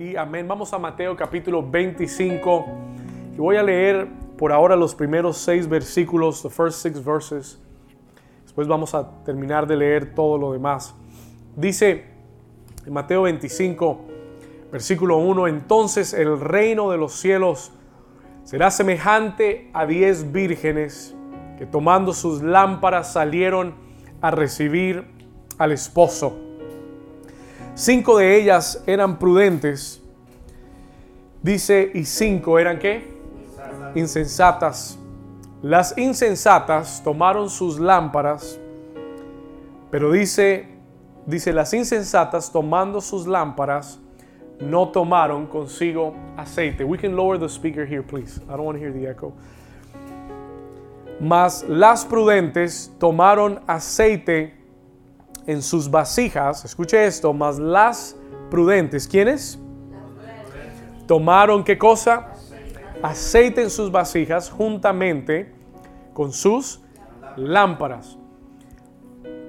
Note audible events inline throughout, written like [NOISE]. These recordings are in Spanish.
y amén. Vamos a Mateo capítulo 25 y voy a leer por ahora los primeros seis versículos, the first six verses. Después vamos a terminar de leer todo lo demás. Dice en Mateo 25, versículo 1, entonces el reino de los cielos será semejante a diez vírgenes que tomando sus lámparas salieron a recibir al esposo. Cinco de ellas eran prudentes, dice, y cinco eran qué? Insensatas. Las insensatas tomaron sus lámparas, pero dice, dice, las insensatas tomando sus lámparas, no tomaron consigo aceite. We can lower the speaker here, please. I don't want to hear the echo. Mas las prudentes tomaron aceite en sus vasijas. Escuche esto, mas las prudentes, ¿quiénes? Tomaron qué cosa? Aceite en sus vasijas juntamente con sus lámparas.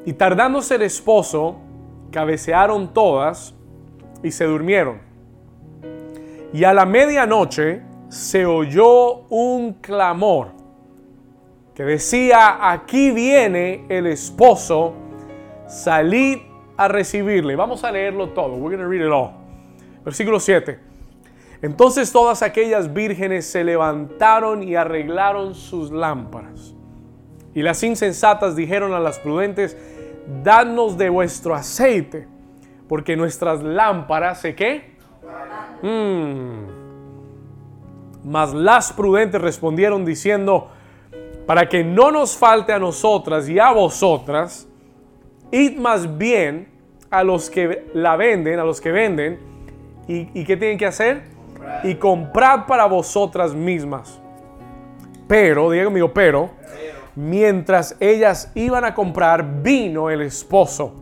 Y tardándose el esposo, cabecearon todas y se durmieron. Y a la medianoche se oyó un clamor que decía, aquí viene el esposo, salid a recibirle. Vamos a leerlo todo. We're going to read it all. Versículo 7. Entonces todas aquellas vírgenes se levantaron y arreglaron sus lámparas. Y las insensatas dijeron a las prudentes, danos de vuestro aceite porque nuestras lámparas se qué? Mm. Mas las prudentes respondieron diciendo, para que no nos falte a nosotras y a vosotras, id más bien a los que la venden, a los que venden, y, y ¿qué tienen que hacer? Y comprad para vosotras mismas. Pero, diga conmigo, pero, mientras ellas iban a comprar, vino el esposo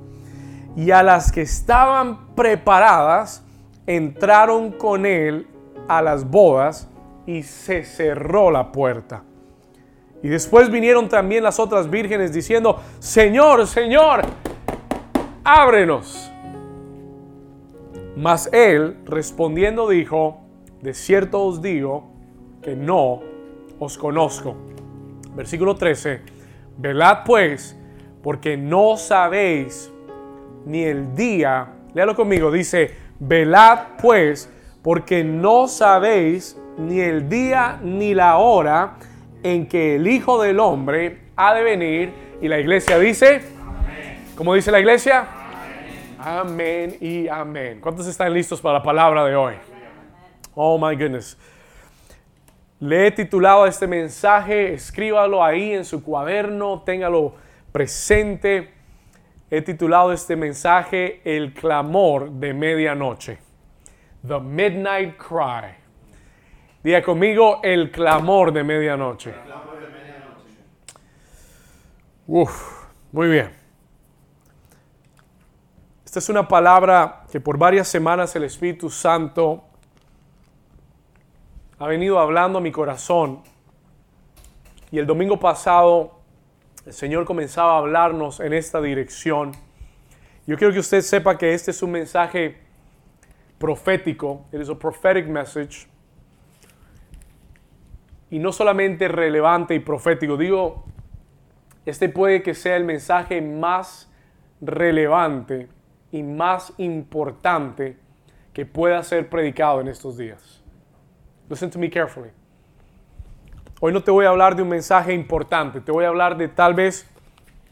y a las que estaban preparadas entraron con él a las bodas y se cerró la puerta. Y después vinieron también las otras vírgenes diciendo, Señor, Señor, ábrenos. Mas él respondiendo dijo, de cierto os digo que no os conozco. Versículo 13, velad pues, porque no sabéis ni el día, léalo conmigo, dice, velad pues, porque no sabéis ni el día ni la hora en que el Hijo del Hombre ha de venir. Y la iglesia dice, ¿cómo dice la iglesia? Amén. y amén. ¿Cuántos están listos para la palabra de hoy? Oh my goodness. Le he titulado este mensaje, escríbalo ahí en su cuaderno, téngalo presente he titulado este mensaje El clamor de medianoche. The Midnight Cry. Diga conmigo el clamor de medianoche. Uf, muy bien. Esta es una palabra que por varias semanas el Espíritu Santo ha venido hablando a mi corazón. Y el domingo pasado el Señor comenzaba a hablarnos en esta dirección. Yo quiero que usted sepa que este es un mensaje profético. It is a prophetic message. Y no solamente relevante y profético. Digo, este puede que sea el mensaje más relevante y más importante que pueda ser predicado en estos días. Listen to me carefully. Hoy no te voy a hablar de un mensaje importante, te voy a hablar de tal vez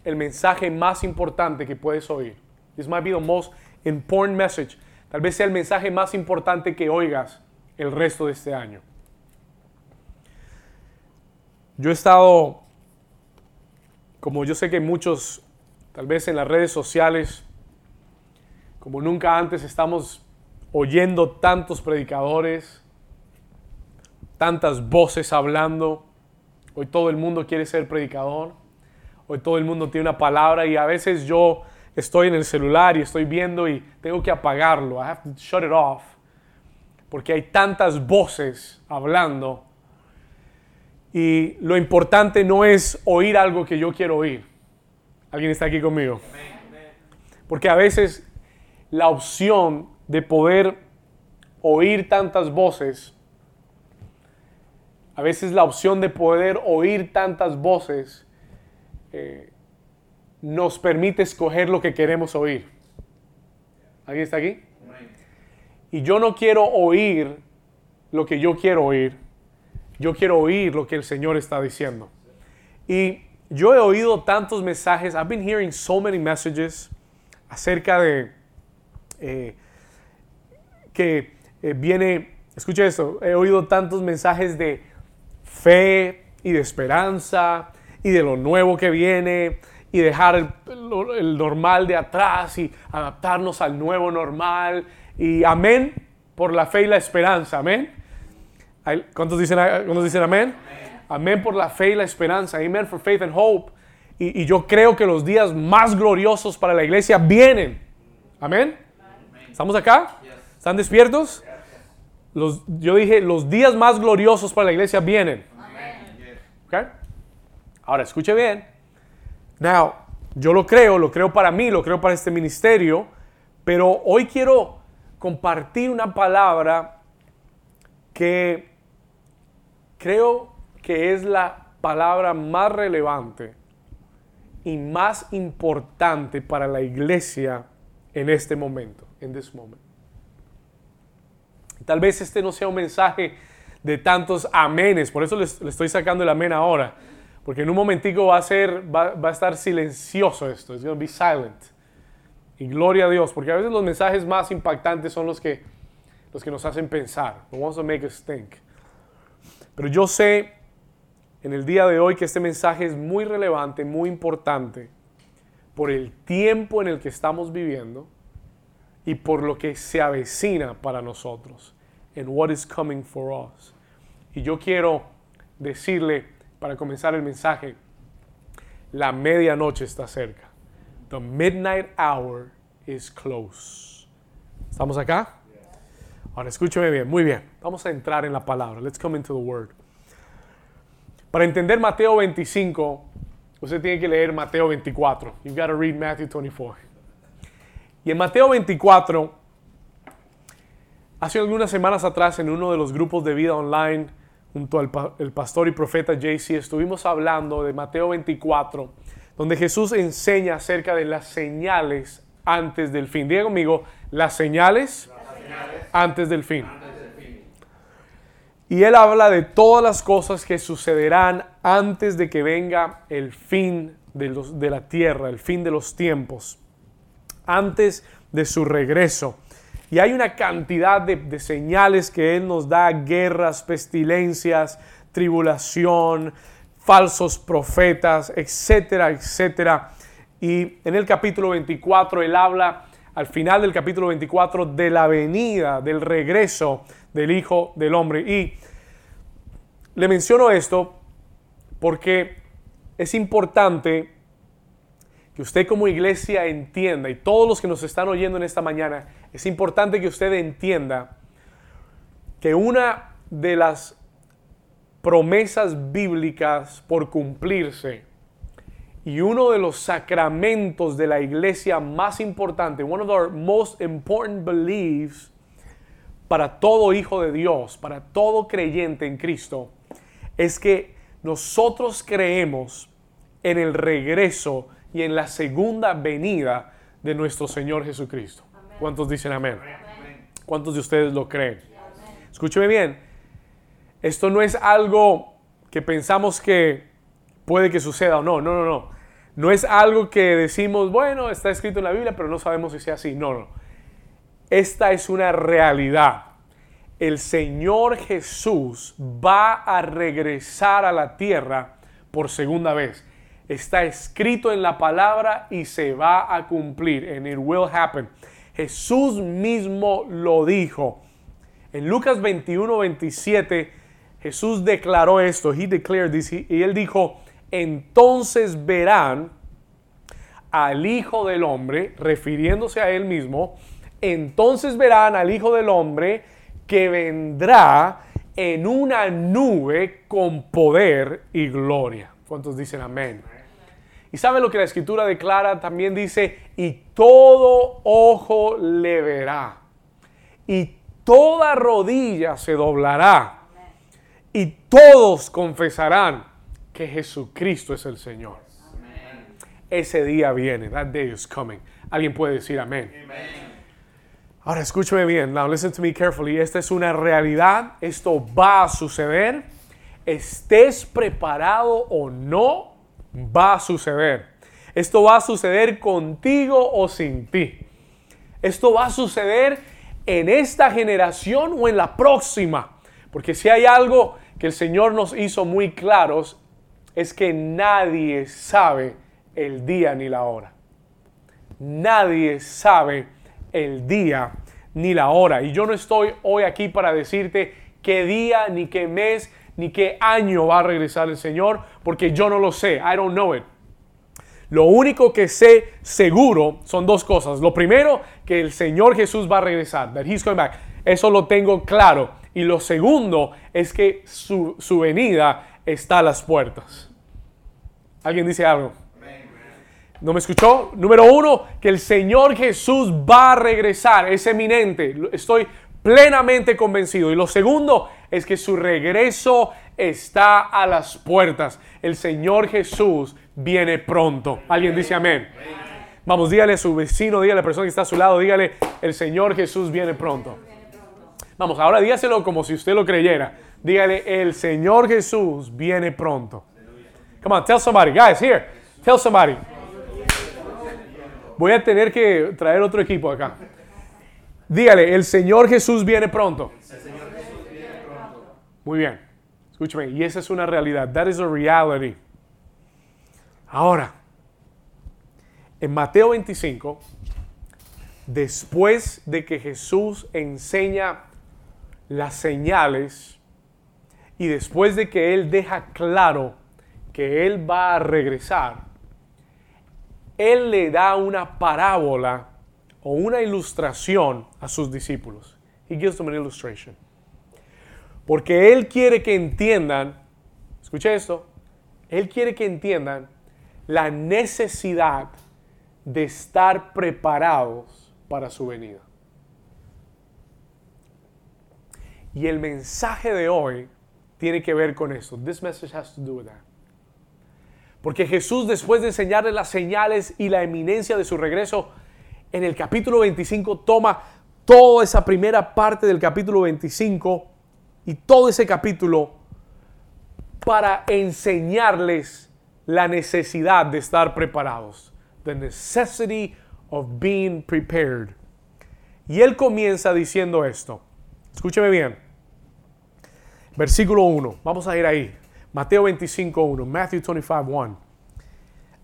el mensaje más importante que puedes oír. This might be the most important message. Tal vez sea el mensaje más importante que oigas el resto de este año. Yo he estado, como yo sé que muchos, tal vez en las redes sociales, como nunca antes estamos oyendo tantos predicadores, tantas voces hablando. Hoy todo el mundo quiere ser predicador. Hoy todo el mundo tiene una palabra y a veces yo estoy en el celular y estoy viendo y tengo que apagarlo. I have to shut it off. Porque hay tantas voces hablando. Y lo importante no es oír algo que yo quiero oír. ¿Alguien está aquí conmigo? Porque a veces la opción de poder oír tantas voces, a veces la opción de poder oír tantas voces eh, nos permite escoger lo que queremos oír. ¿Alguien está aquí? Y yo no quiero oír lo que yo quiero oír. Yo quiero oír lo que el Señor está diciendo. Y yo he oído tantos mensajes. I've been hearing so many messages acerca de eh, que eh, viene, escucha esto, he oído tantos mensajes de fe y de esperanza y de lo nuevo que viene y dejar el, normal de atrás y adaptarnos al nuevo normal. Y amén por la fe y la esperanza, amén. ¿Cuántos dicen, ¿cuántos dicen amén? amén? por la fe y la esperanza, amén for faith and hope. Y, y yo creo que los días más gloriosos para la iglesia vienen. Amén. ¿Estamos acá? ¿Están despiertos? Los, yo dije, los días más gloriosos para la iglesia vienen. Okay? Ahora, escuche bien. Now, yo lo creo, lo creo para mí, lo creo para este ministerio, pero hoy quiero compartir una palabra que creo que es la palabra más relevante y más importante para la iglesia en este momento, en this moment. Tal vez este no sea un mensaje de tantos amenes, por eso le estoy sacando el amén ahora, porque en un momentico va a ser, va, a estar silencioso esto, es going to be silent. Y gloria a Dios, porque a veces los mensajes más impactantes son los que, los que nos hacen pensar, the ones to make us think. Pero yo sé en el día de hoy que este mensaje es muy relevante, muy importante, por el tiempo en el que estamos viviendo y por lo que se avecina para nosotros. And what is coming for us. Y yo quiero decirle, para comenzar el mensaje, la medianoche está cerca. The midnight hour is close. ¿Estamos acá? Ahora escúcheme bien, muy bien. Vamos a entrar en la palabra. Let's come into the word. Para entender Mateo 25, usted tiene que leer Mateo 24. You've got to read Matthew 24. Y en Mateo 24, hace algunas semanas atrás en uno de los grupos de vida online, junto al el pastor y profeta JC, estuvimos hablando de Mateo 24, donde Jesús enseña acerca de las señales antes del fin. Diga conmigo, las señales, antes, del fin. Y él habla de todas las cosas que sucederán antes de que venga el fin de, de la tierra, el fin de los tiempos antes de su regreso. Y hay una cantidad de, señales que Él nos da, guerras, pestilencias, tribulación, falsos profetas, etcétera, etcétera. Y en el capítulo 24 Él habla, al final del capítulo 24, de la venida, del regreso del Hijo del Hombre. Y le menciono esto porque es importante que usted como iglesia entienda, y todos los que nos están oyendo en esta mañana, es importante que usted entienda que una de las promesas bíblicas por cumplirse y uno de los sacramentos de la iglesia más importante, one of our most important beliefs para todo hijo de Dios, para todo creyente en Cristo, es que nosotros creemos en el regreso y en la segunda venida de nuestro Señor Jesucristo. ¿Cuántos dicen amén? ¿Cuántos de ustedes lo creen? Escúcheme bien, esto no es algo que pensamos que puede que suceda o no, no, no, no. No es algo que decimos, bueno, está escrito en la Biblia, pero no sabemos si sea así. No, no. Esta es una realidad. El Señor Jesús va a regresar a la tierra por segunda vez está escrito en la palabra y se va a cumplir. And it will happen. Jesús mismo lo dijo. En Lucas 21, 27, Jesús declaró esto. He declared this. Y él dijo, entonces verán al Hijo del Hombre, refiriéndose a él mismo, entonces verán al Hijo del Hombre que vendrá en una nube con poder y gloria. ¿Cuántos dicen amén? Y sabe lo que la escritura declara, también dice, y todo ojo le verá. Y toda rodilla se doblará y todos confesarán que Jesucristo es el Señor. Ese día viene. That day is coming. Alguien puede decir amén. Ahora escúchame bien. Now listen to me carefully. Esta es una realidad. Esto va a suceder. Estés preparado o no, va a suceder. Esto va a suceder contigo o sin ti. Esto va a suceder en esta generación o en la próxima. Porque si hay algo que el Señor nos hizo muy claros, es que nadie sabe el día ni la hora. Nadie sabe el día ni la hora. Y yo no estoy hoy aquí para decirte qué día, ni qué mes, ni qué año va a regresar el Señor, porque yo no lo sé. I don't know it. Lo único que sé seguro son dos cosas. Lo primero, que el Señor Jesús va a regresar. That he's coming back. Eso lo tengo claro. Y lo segundo es que su, su venida está a las puertas. ¿Alguien dice algo? ¿No me escuchó? Número uno, que el Señor Jesús va a regresar, es eminente, estoy plenamente convencido. Y lo segundo es que su regreso está a las puertas. El Señor Jesús viene pronto. ¿Alguien dice amén? Vamos, dígale a su vecino, dígale a la persona que está a su lado, dígale, el Señor Jesús viene pronto. Vamos, ahora dígaselo como si usted lo creyera. Dígale, el Señor Jesús viene pronto. Come on, tell somebody, guys, here. Tell somebody. Voy a tener que traer otro equipo acá. Dígale, el Señor Jesús viene pronto. Muy bien. Escúchame, y esa es una realidad. That is a reality. Ahora, en Mateo 25, después de que Jesús enseña las señales y después de que Él deja claro que Él va a regresar, él le da una parábola o una ilustración a sus discípulos. He gives them an illustration. Porque Él quiere que entiendan, escuche esto, Él quiere que entiendan la necesidad de estar preparados para su venida. Y el mensaje de hoy tiene que ver con eso. This message has to do with that. Porque Jesús, después de enseñarle las señales y la eminencia de su regreso, en el capítulo 25 toma toda esa primera parte del capítulo 25 y todo ese capítulo para enseñarles la necesidad de estar preparados. The necessity of being prepared. Y él comienza diciendo esto. Escúcheme bien. Versículo 1. Vamos a ir ahí. Mateo 25, 1, Matthew 25, 1.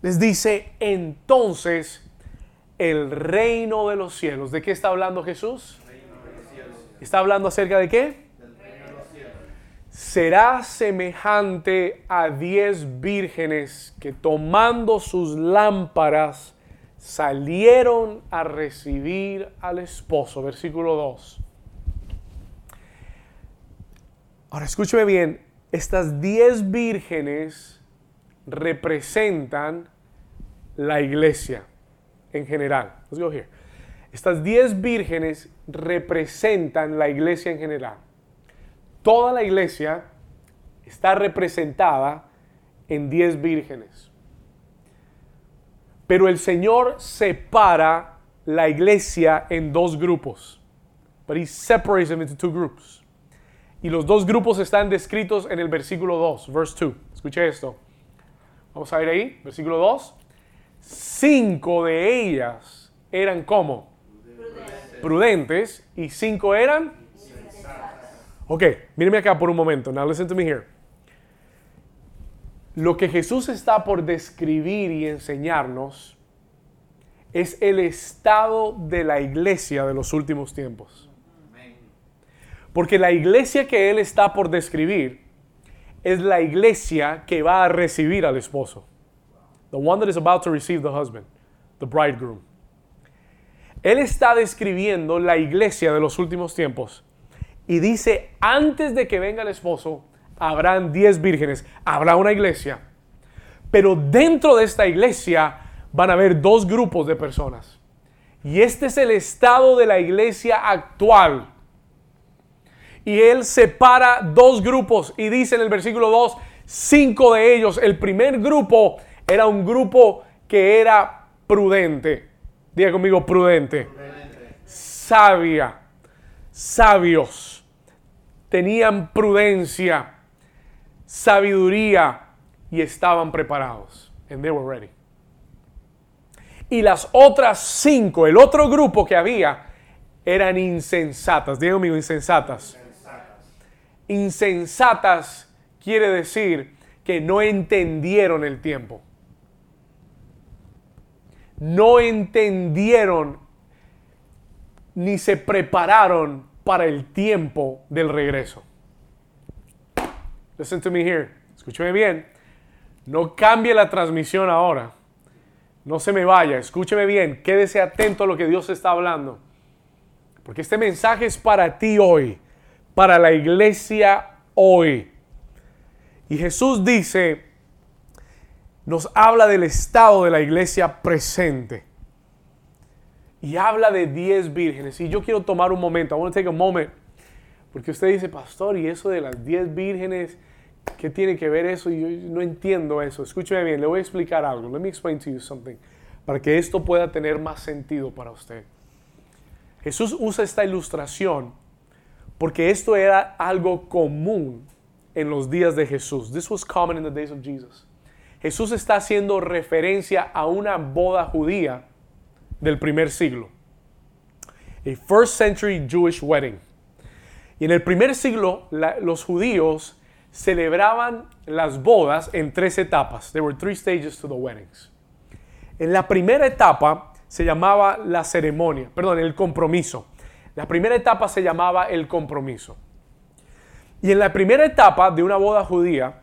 Les dice, entonces el reino de los cielos. ¿De qué está hablando Jesús? ¿Está hablando acerca de qué? Será semejante a diez vírgenes que tomando sus lámparas salieron a recibir al esposo. Versículo 2. Ahora escúcheme bien, estas diez vírgenes representan la iglesia en general. Let's go here. Estas diez vírgenes representan la iglesia en general. Toda la iglesia está representada en diez vírgenes. Pero el Señor separa la iglesia en dos grupos. But he separates them into two groups. Y los dos grupos están descritos en el versículo 2, verse 2. Escuche esto. Vamos a ver ahí, versículo 2. Cinco de ellas eran como prudentes, prudentes y cinco eran Ok, míreme acá por un momento. Now listen to me here. Lo que Jesús está por describir y enseñarnos es el estado de la iglesia de los últimos tiempos. Porque la iglesia que él está por describir es la iglesia que va a recibir al esposo. The one that is about to receive the husband, the bridegroom. Él está describiendo la iglesia de los últimos tiempos y dice, antes de que venga el esposo, habrán diez vírgenes, habrá una iglesia. Pero dentro de esta iglesia van a haber dos grupos de personas. Y este es el estado de la iglesia actual Y él separa dos grupos y dice en el versículo 2, cinco de ellos. El primer grupo era un grupo que era prudente. Diga conmigo, prudente. Sabia. Sabios. Tenían prudencia, sabiduría y estaban preparados. And they were ready. Y las otras cinco, el otro grupo que había, eran insensatas. Diga conmigo, insensatas. Insensatas quiere decir que no entendieron el tiempo. No entendieron ni se prepararon para el tiempo del regreso. Listen to me here. Escúcheme bien. No cambie la transmisión ahora. No se me vaya. Escúcheme bien. Quédese atento a lo que Dios está hablando. Porque este mensaje es para ti hoy. Para la iglesia hoy. Y Jesús dice, nos habla del estado de la iglesia presente. Y habla de 10 vírgenes. Y yo quiero tomar un momento, I want to take a moment. Porque usted dice, pastor, y eso de las 10 vírgenes, ¿qué tiene que ver eso? Y yo no entiendo eso. Escúcheme bien, le voy a explicar algo. Let me explain to you something. Para que esto pueda tener más sentido para usted. Jesús usa esta ilustración porque esto era algo común en los días de Jesús. This was common in the days of Jesus. Jesús está haciendo referencia a una boda judía del primer siglo. A first century Jewish wedding. Y en el primer siglo los judíos celebraban las bodas en tres etapas. There were three stages to the weddings. En la primera etapa se llamaba la ceremonia, perdón, el compromiso. La primera etapa se llamaba el compromiso. Y en la primera etapa de una boda judía,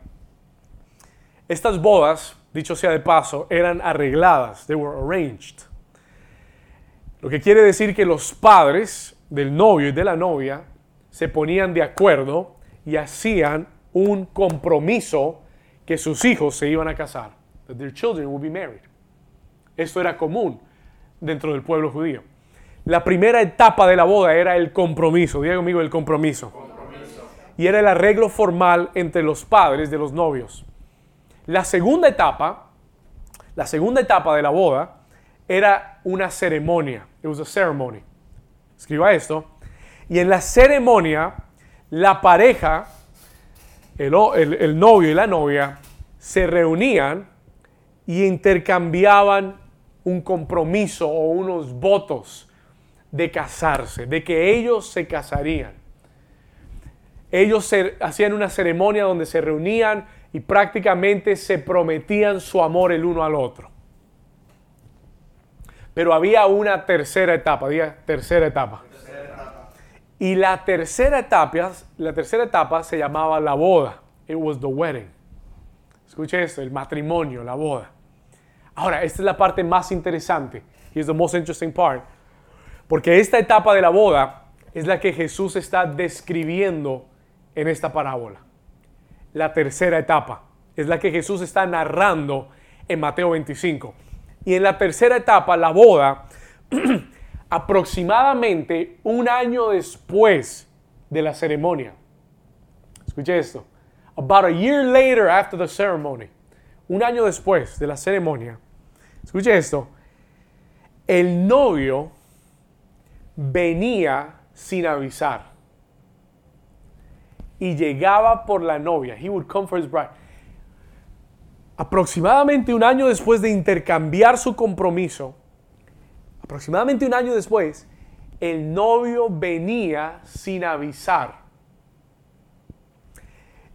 estas bodas, dicho sea de paso, eran arregladas, they were arranged. Lo que quiere decir que los padres del novio y de la novia se ponían de acuerdo y hacían un compromiso que sus hijos se iban a casar. That their children would be married. Esto era común dentro del pueblo judío. La primera etapa de la boda era el compromiso. Diga conmigo el compromiso y era el arreglo formal entre los padres de los novios. La segunda etapa, la segunda etapa de la boda era una ceremonia. It was a ceremony. Escriba esto. Y en la ceremonia, la pareja, el, el novio y la novia, se reunían y intercambiaban un compromiso o unos votos de casarse, de que ellos se casarían ellos hacían una ceremonia donde se reunían y prácticamente se prometían su amor el uno al otro. Pero había una tercera etapa, diga tercera etapa. Y la tercera etapa, la tercera etapa se llamaba la boda. It was the wedding. Escuche esto, el matrimonio, la boda. Ahora, esta es la parte más interesante. Here's the most interesting part. Porque esta etapa de la boda es la que Jesús está describiendo en esta parábola. La tercera etapa es la que Jesús está narrando en Mateo 25. Y en la tercera etapa, la boda, [CLEARS THROAT] aproximadamente un año después de la ceremonia. Escuche esto. About a year later after the ceremony. Un año después de la ceremonia. Escuche esto. El novio venía sin avisar y llegaba por la novia. He would come for his bride. Aproximadamente un año después de intercambiar su compromiso, aproximadamente un año después, el novio venía sin avisar.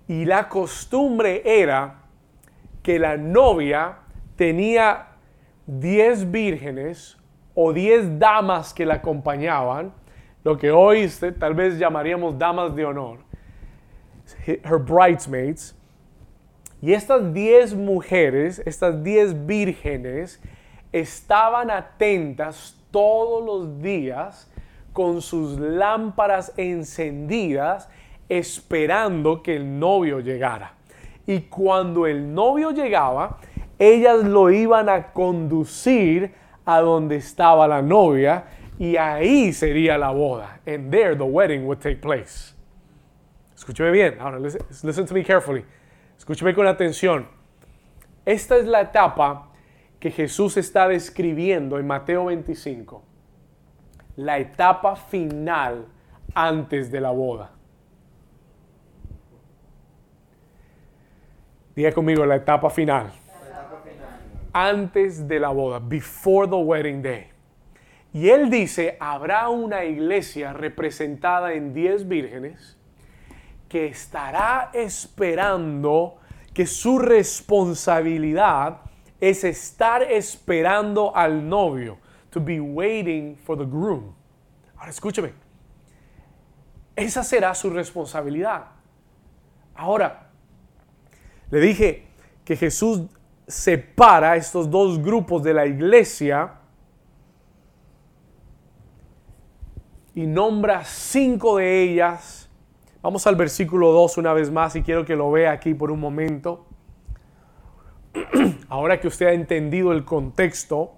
Y la costumbre era que la novia tenía 10 vírgenes o 10 damas que la acompañaban, lo que hoy tal vez llamaríamos damas de honor her bridesmaids. Y estas diez mujeres, estas diez vírgenes, estaban atentas todos los días con sus lámparas encendidas, esperando que el novio llegara. Y cuando el novio llegaba, ellas lo iban a conducir a donde estaba la novia y ahí sería la boda. And there the wedding would take place. Escúcheme bien. Ahora, listen, listen to me carefully. Escúcheme con atención. Esta es la etapa que Jesús está describiendo en Mateo 25. La etapa final antes de la boda. Diga conmigo la etapa final. Antes de la boda, before the wedding day. Y él dice, habrá una iglesia representada en 10 vírgenes que estará esperando que su responsabilidad es estar esperando al novio, to be waiting for the groom. Ahora escúcheme, esa será su responsabilidad. Ahora, le dije que Jesús separa estos dos grupos de la iglesia y nombra cinco de ellas. Vamos al versículo 2 una vez más y quiero que lo vea aquí por un momento. [CLEARS THROAT] Ahora que usted ha entendido el contexto,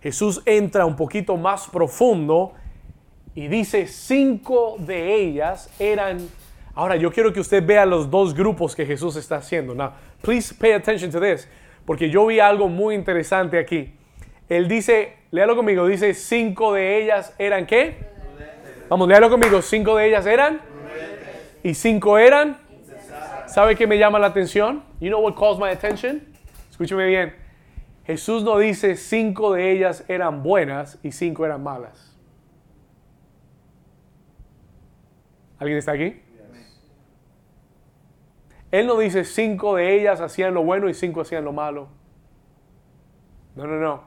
Jesús entra un poquito más profundo y dice cinco de ellas eran Ahora yo quiero que usted vea los dos grupos que Jesús está haciendo. Now, please pay attention to this, porque yo vi algo muy interesante aquí. Él dice, léalo conmigo, dice cinco de ellas eran qué? Vamos, léalo conmigo, cinco de ellas eran y cinco eran. ¿Sabe qué me llama la atención? You know what calls my attention? Escúcheme bien. Jesús no dice cinco de ellas eran buenas y cinco eran malas. ¿Alguien está aquí? Él no dice cinco de ellas hacían lo bueno y cinco hacían lo malo. No, no, no.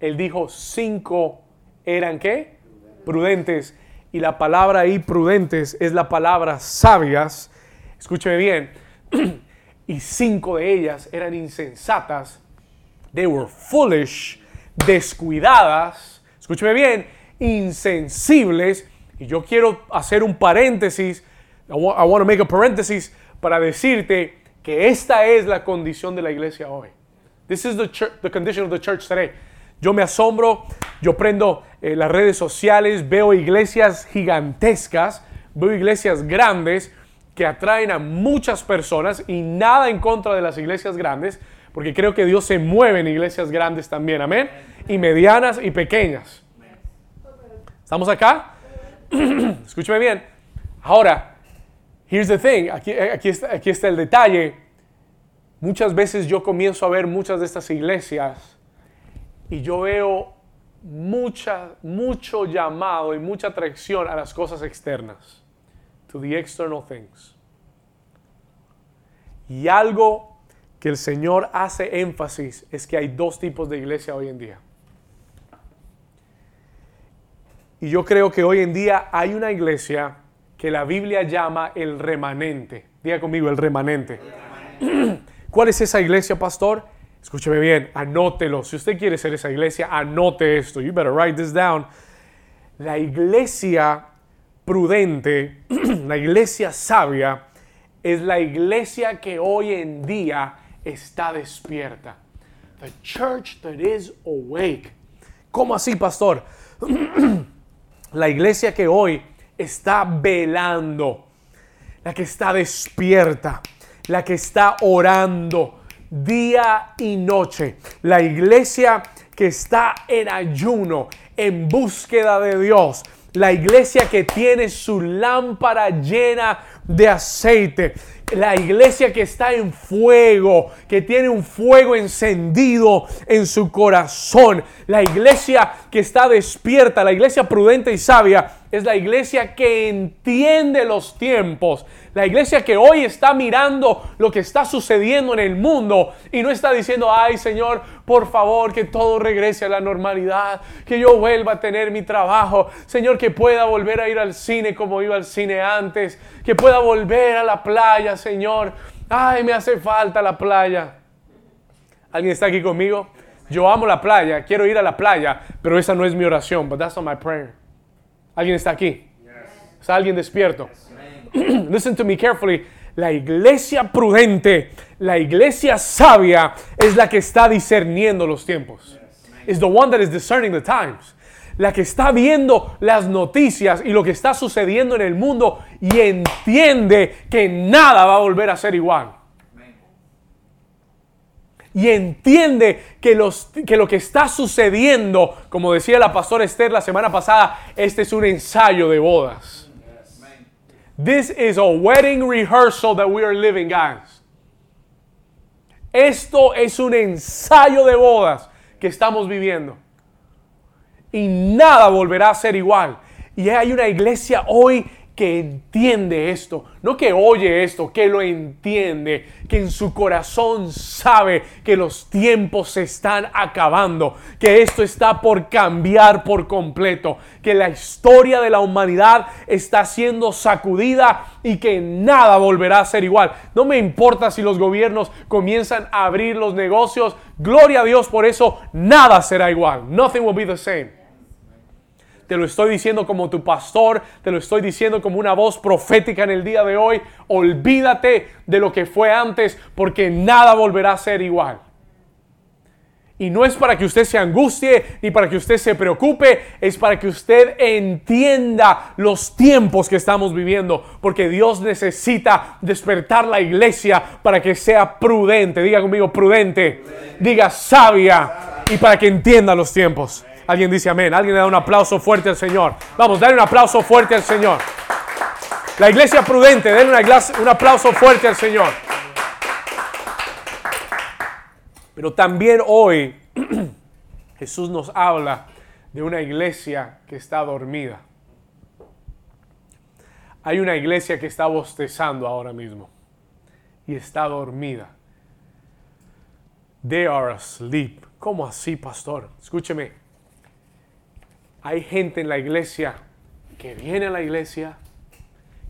Él dijo cinco eran qué? Prudentes. Y la palabra ahí prudentes es la palabra sabias. Escúcheme bien. [CLEARS THROAT] y cinco de ellas eran insensatas. They were foolish, descuidadas. Escúcheme bien, insensibles. Y yo quiero hacer un paréntesis. I want, to make a paréntesis para decirte que esta es la condición de la iglesia hoy. This is the, church, the condition of the church today. Yo me asombro, yo prendo eh, las redes sociales, veo iglesias gigantescas, veo iglesias grandes que atraen a muchas personas y nada en contra de las iglesias grandes, porque creo que Dios se mueve en iglesias grandes también, amén, y medianas y pequeñas. ¿Estamos acá? [CLEARS THROAT] Escúcheme bien. Ahora, Here's the thing, aquí, eh, aquí, está, aquí está el detalle. Muchas veces yo comienzo a ver muchas de estas iglesias y yo veo mucha, mucho llamado y mucha atracción a las cosas externas, to the external things. Y algo que el Señor hace énfasis es que hay dos tipos de iglesia hoy en día. Y yo creo que hoy en día hay una iglesia que la Biblia llama el remanente. Diga conmigo, el remanente. [CLEARS THROAT] ¿Cuál es esa iglesia, pastor? Escúcheme bien, anótelo. Si usted quiere ser esa iglesia, anote esto. You better write this down. La iglesia prudente, [CLEARS THROAT] la iglesia sabia, es la iglesia que hoy en día está despierta. The church that is awake. ¿Cómo así, pastor? [CLEARS THROAT] la iglesia que hoy está velando, la que está despierta, la que está orando día y noche, la iglesia que está en ayuno, en búsqueda de Dios, la iglesia que tiene su lámpara llena de aceite, la iglesia que está en fuego, que tiene un fuego encendido en su corazón, la iglesia que está despierta, la iglesia prudente y sabia, es la iglesia que entiende los tiempos, la iglesia que hoy está mirando lo que está sucediendo en el mundo y no está diciendo, ay Señor, por favor, que todo regrese a la normalidad, que yo vuelva a tener mi trabajo, Señor, que pueda volver a ir al cine como iba al cine antes, que pueda volver a la playa, Señor. Ay, me hace falta la playa. ¿Alguien está aquí conmigo? Yo amo la playa, quiero ir a la playa, pero esa no es mi oración, but that's not my prayer. ¿Alguien está aquí? ¿Está alguien despierto? [CLEARS THROAT] Listen to me carefully. La iglesia prudente, la iglesia sabia es la que está discerniendo los tiempos. Is the one that is discerning the times. la que está viendo las noticias y lo que está sucediendo en el mundo y entiende que nada va a volver a ser igual. Y entiende que, los, que lo que está sucediendo, como decía la pastora Esther la semana pasada, este es un ensayo de bodas. This is a wedding rehearsal that we are living, guys. Esto es un ensayo de bodas que estamos viviendo y nada volverá a ser igual. Y hay una iglesia hoy que entiende esto, no que oye esto, que lo entiende, que en su corazón sabe que los tiempos se están acabando, que esto está por cambiar por completo, que la historia de la humanidad está siendo sacudida y que nada volverá a ser igual. No me importa si los gobiernos comienzan a abrir los negocios, gloria a Dios por eso, nada será igual. Nothing will be the same te lo estoy diciendo como tu pastor, te lo estoy diciendo como una voz profética en el día de hoy. Olvídate de lo que fue antes porque nada volverá a ser igual. Y no es para que usted se angustie ni para que usted se preocupe, es para que usted entienda los tiempos que estamos viviendo, porque Dios necesita despertar la iglesia para que sea prudente, diga conmigo prudente, diga sabia y para que entienda los tiempos. Alguien dice amén. Alguien le da un aplauso fuerte al Señor. Vamos, dale un aplauso fuerte al Señor. La iglesia prudente, denle un aplauso fuerte al Señor. Pero también hoy [CLEARS THROAT] Jesús nos habla de una iglesia que está dormida. Hay una iglesia que está bostezando ahora mismo y está dormida. They are asleep. ¿Cómo así, pastor? Escúcheme. Hay gente en la iglesia que viene a la iglesia,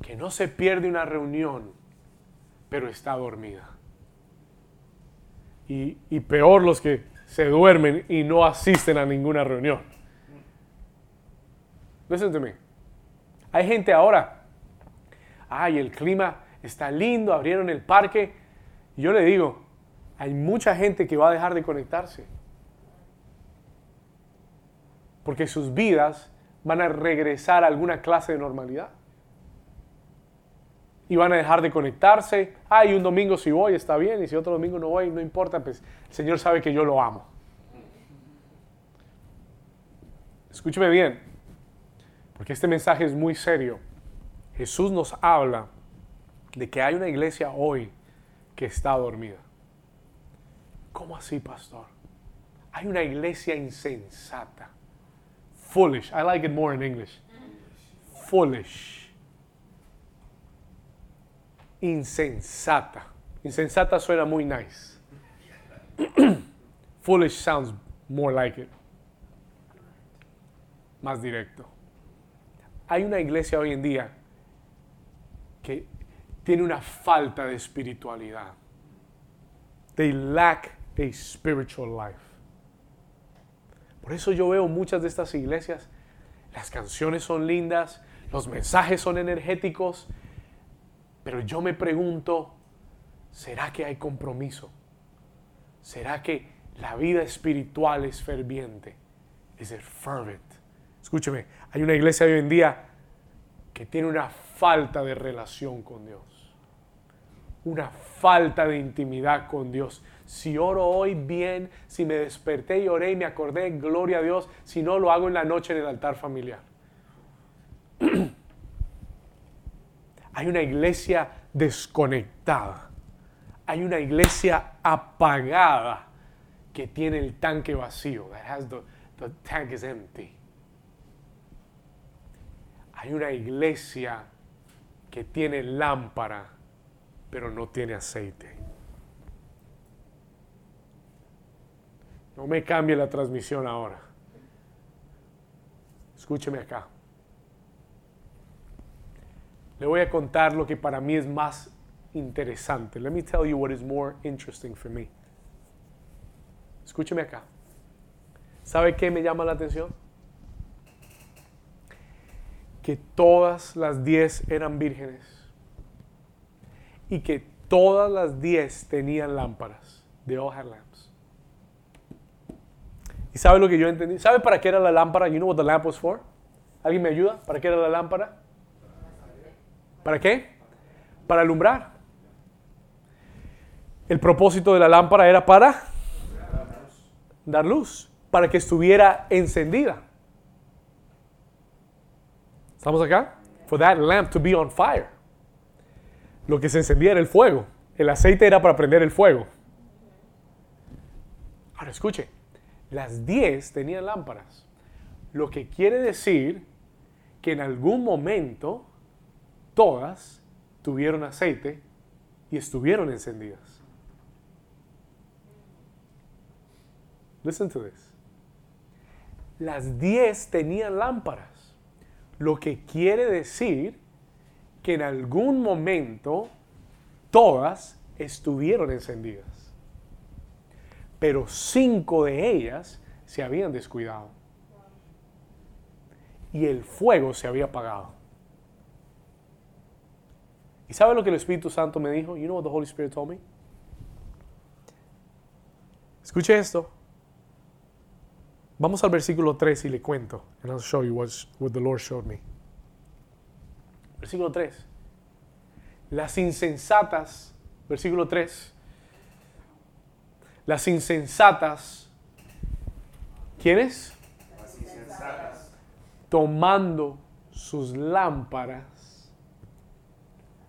que no se pierde una reunión, pero está dormida. Y, peor los que se duermen y no asisten a ninguna reunión. Listen to me. Hay gente ahora, ay, el clima está lindo, abrieron el parque. yo le digo, hay mucha gente que va a dejar de conectarse porque sus vidas van a regresar a alguna clase de normalidad. Y van a dejar de conectarse. Ay, un domingo si voy está bien, y si otro domingo no voy, no importa, pues el Señor sabe que yo lo amo. Escúcheme bien, porque este mensaje es muy serio. Jesús nos habla de que hay una iglesia hoy que está dormida. ¿Cómo así, pastor? Hay una iglesia insensata Foolish. I like it more in English. Foolish. Insensata. Insensata suena muy nice. [CLEARS THROAT] Foolish sounds more like it. Más directo. Hay una iglesia hoy en día que tiene una falta de espiritualidad. They lack a spiritual life. Por eso yo veo muchas de estas iglesias, las canciones son lindas, los mensajes son energéticos, pero yo me pregunto, ¿será que hay compromiso? ¿Será que la vida espiritual es ferviente? ¿Es fervent? Escúcheme, hay una iglesia hoy en día que tiene una falta de relación con Dios, una falta de intimidad con Dios. Si oro hoy bien, si me desperté y oré y me acordé, gloria a Dios. Si no, lo hago en la noche en el altar familiar. [CLEARS THROAT] Hay una iglesia desconectada. Hay una iglesia apagada que tiene el tanque vacío. the tank is empty. Hay una iglesia que tiene lámpara, pero no tiene aceite. No me cambie la transmisión ahora. Escúcheme acá. Le voy a contar lo que para mí es más interesante. Let me tell you what is more interesting for me. Escúcheme acá. ¿Sabe qué me llama la atención? Que todas las diez eran vírgenes y que todas las diez tenían lámparas. de all ¿Y sabe lo que yo entendí? ¿Sabe para qué era la lámpara? You know what the lamp was for? ¿Alguien me ayuda? ¿Para qué era la lámpara? ¿Para qué? Para alumbrar. El propósito de la lámpara era para dar luz, para que estuviera encendida. ¿Estamos acá? For that lamp to be on fire. Lo que se encendía era el fuego. El aceite era para prender el fuego. Ahora escuche, las 10 tenían lámparas. Lo que quiere decir que en algún momento todas tuvieron aceite y estuvieron encendidas. Listen to this. Las 10 tenían lámparas. Lo que quiere decir que en algún momento todas estuvieron encendidas. Pero cinco de ellas se habían descuidado. Y el fuego se había apagado. ¿Y sabe lo que el Espíritu Santo me dijo? You know what the Holy Spirit told me? Escuche esto. Vamos al versículo 3 y le cuento. And I'll show you what, the Lord showed me. Versículo 3. Las insensatas, versículo 3. Las insensatas, ¿quiénes? Las insensatas, Tomando sus lámparas.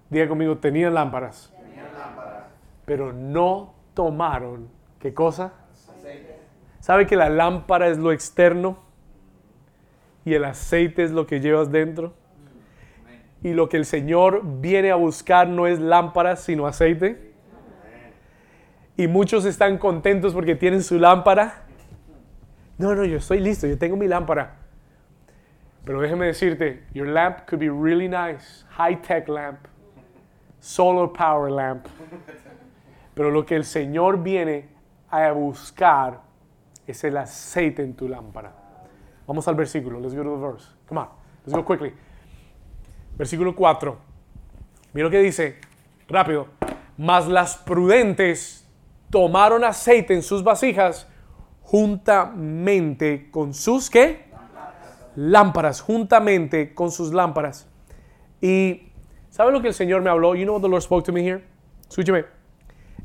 Diga conmigo, tenían lámparas, tenían lámparas, pero no tomaron, ¿qué cosa? aceite, ¿Sabe que la lámpara es lo externo y el aceite es lo que llevas dentro? Y lo que el Señor viene a buscar no es lámparas, sino aceite. Y muchos están contentos porque tienen su lámpara. No, no, yo estoy listo, yo tengo mi lámpara. Pero déjeme decirte, your lamp could be really nice, high-tech lamp, solar power lamp. Pero lo que el Señor viene a buscar es el aceite en tu lámpara. Vamos al versículo. Let's go to the verse. Come on. Let's go quickly. Versículo 4. Mira lo que dice. Rápido. Mas las prudentes tomaron aceite en sus vasijas juntamente con sus ¿qué? Lámparas. Juntamente con sus lámparas. Y ¿sabe lo que el Señor me habló? You know what the Lord spoke to me here? Escúcheme.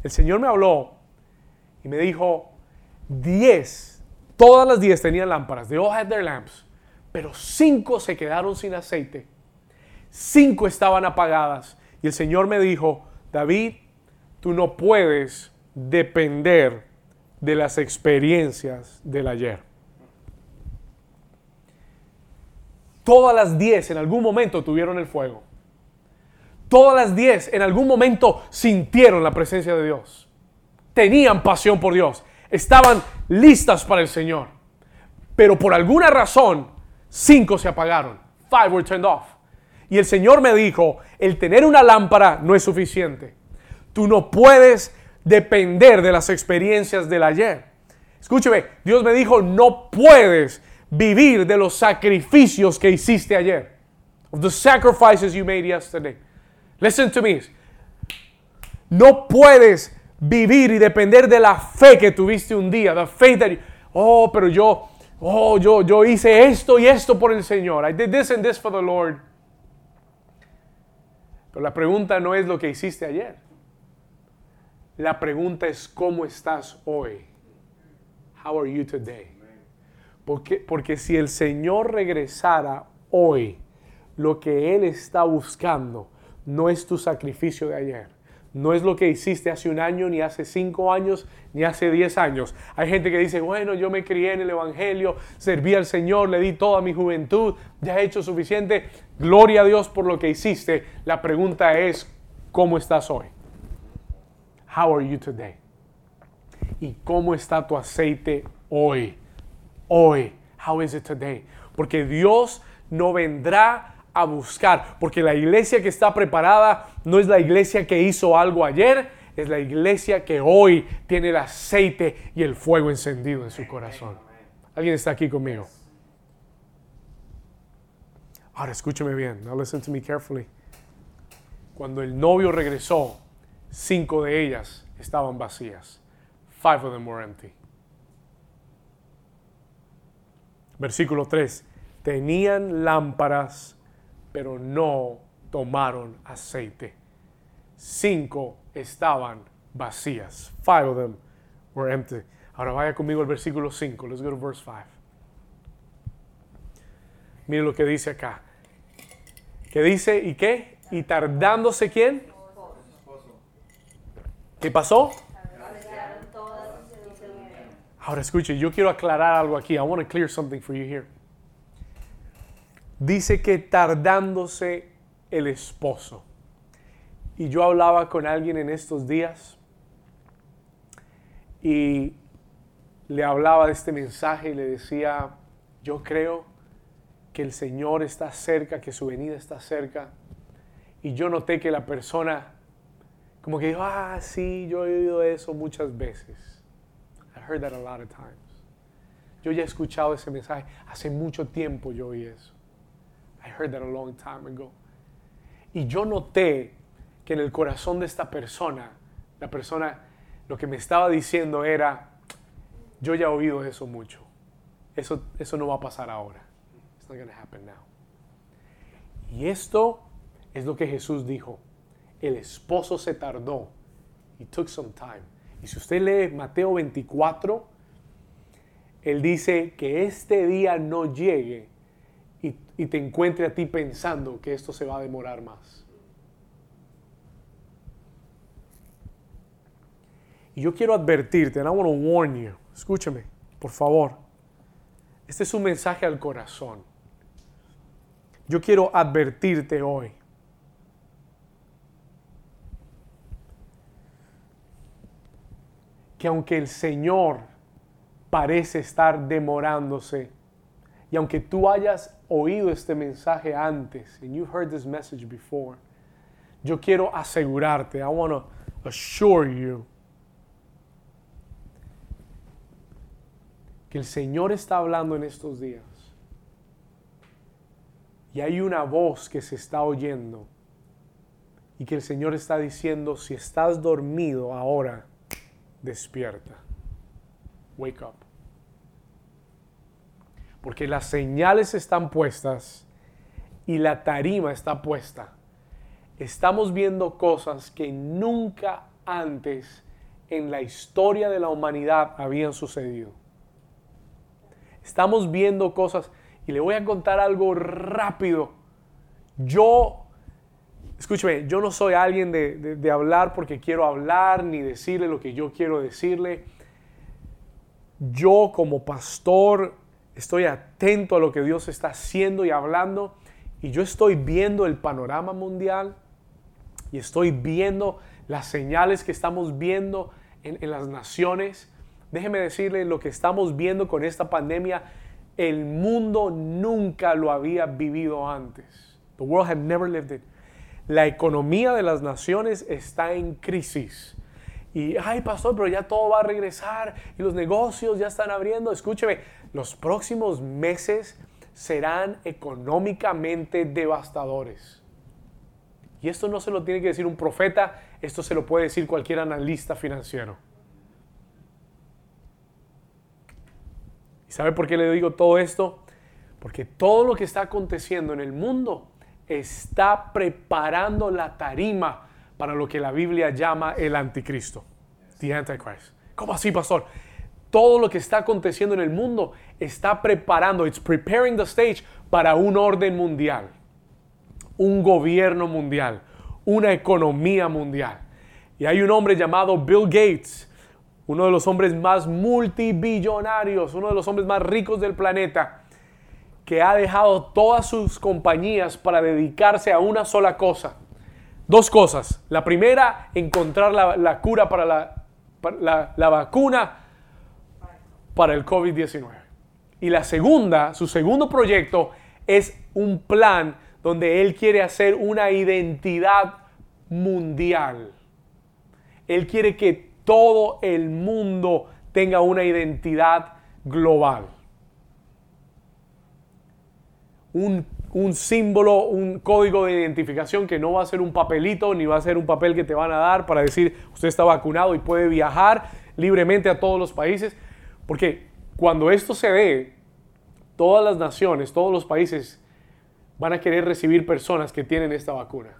El Señor me habló y me dijo, 10, todas las 10 tenían lámparas, they all had their lamps, pero 5 se quedaron sin aceite, 5 estaban apagadas. Y el Señor me dijo, David, tú no puedes depender de las experiencias del ayer. Todas las 10 en algún momento tuvieron el fuego. Todas las 10 en algún momento sintieron la presencia de Dios. Tenían pasión por Dios. Estaban listas para el Señor. Pero por alguna razón, cinco se apagaron. Five were turned off. Y el Señor me dijo, el tener una lámpara no es suficiente. Tú no puedes depender de las experiencias del ayer. Escúcheme, Dios me dijo, no puedes vivir de los sacrificios que hiciste ayer. Of the sacrifices you made yesterday. Listen to me. No puedes vivir y depender de la fe que tuviste un día. The faith that you- oh, pero yo, oh, yo, yo hice esto y esto por el Señor. I did this and this for the Lord. Pero la pregunta no es lo que hiciste ayer. La pregunta es cómo estás hoy. How are you today? Porque, porque si el Señor regresara hoy, lo que Él está buscando no es tu sacrificio de ayer. No es lo que hiciste hace un año, ni hace cinco años, ni hace diez años. Hay gente que dice, bueno, yo me crié en el Evangelio, serví al Señor, le di toda mi juventud, ya he hecho suficiente. Gloria a Dios por lo que hiciste. La pregunta es, ¿cómo estás hoy? How are you today? ¿Y cómo está tu aceite hoy? Hoy. How is it today? Porque Dios no vendrá a buscar, porque la iglesia que está preparada no es la iglesia que hizo algo ayer, es la iglesia que hoy tiene el aceite y el fuego encendido en su corazón. ¿Alguien está aquí conmigo? Ahora escúcheme bien. Now listen to me carefully. Cuando el novio regresó, cinco de ellas estaban vacías. Five of them were empty. Versículo 3. Tenían lámparas, pero no tomaron aceite. Cinco estaban vacías. Five of them were empty. Ahora vaya conmigo al versículo 5. Let's go to verse 5. Mire lo que dice acá. ¿Qué dice? ¿Y qué? ¿Y tardándose quién? ¿Qué pasó? Ahora escuche, yo quiero aclarar algo aquí. I want to clear something for you here. Dice que tardándose el esposo. Y yo hablaba con alguien en estos días y le hablaba de este mensaje y le decía, yo creo que el Señor está cerca, que su venida está cerca. Y yo noté que la persona como que dijo, ah, sí, yo he oído eso muchas veces. I heard that a lot of times. Yo ya he escuchado ese mensaje. Hace mucho tiempo yo oí eso. I heard that a long time ago. Y yo noté que en el corazón de esta persona, la persona lo que me estaba diciendo era, yo ya he oído eso mucho. Eso, eso no va a pasar ahora. It's not going to happen now. Y esto es lo que Jesús dijo. El esposo se tardó. He took some time. Y si usted lee Mateo 24, él dice que este día no llegue y, y te encuentre a ti pensando que esto se va a demorar más. Y yo quiero advertirte, and I want to warn you, escúchame, por favor. Este es un mensaje al corazón. Yo quiero advertirte hoy. Que aunque el Señor parece estar demorándose, y aunque tú hayas oído este mensaje antes, and you've heard this message before, yo quiero asegurarte, I want to assure you, que el Señor está hablando en estos días. Y hay una voz que se está oyendo. Y que el Señor está diciendo, si estás dormido ahora, despierta. Wake up. Porque las señales están puestas y la tarima está puesta. Estamos viendo cosas que nunca antes en la historia de la humanidad habían sucedido. Estamos viendo cosas y le voy a contar algo rápido. Yo, escúcheme, yo no soy alguien de, de, hablar porque quiero hablar ni decirle lo que yo quiero decirle. Yo como pastor estoy atento a lo que Dios está haciendo y hablando y yo estoy viendo el panorama mundial y estoy viendo las señales que estamos viendo en, en las naciones déjeme decirle lo que estamos viendo con esta pandemia, el mundo nunca lo había vivido antes. The world had never lived it. La economía de las naciones está en crisis. Y, ay, pastor, pero ya todo va a regresar y los negocios ya están abriendo. Escúcheme, los próximos meses serán económicamente devastadores. Y esto no se lo tiene que decir un profeta, esto se lo puede decir cualquier analista financiero. ¿Y sabe por qué le digo todo esto? Porque todo lo que está aconteciendo en el mundo está preparando la tarima para lo que la Biblia llama el anticristo. The Antichrist. ¿Cómo así, pastor? Todo lo que está aconteciendo en el mundo está preparando, it's preparing the stage para un orden mundial, un gobierno mundial, una economía mundial. Y hay un hombre llamado Bill Gates, uno de los hombres más multibillonarios, uno de los hombres más ricos del planeta, que ha dejado todas sus compañías para dedicarse a una sola cosa. Dos cosas. La primera, encontrar la, cura para para la, la vacuna para el COVID-19. Y la segunda, su segundo proyecto, es un plan donde él quiere hacer una identidad mundial. Él quiere que todo el mundo tenga una identidad global. Un, un, símbolo, un código de identificación que no va a ser un papelito ni va a ser un papel que te van a dar para decir usted está vacunado y puede viajar libremente a todos los países. Porque cuando esto se dé, todas las naciones, todos los países van a querer recibir personas que tienen esta vacuna.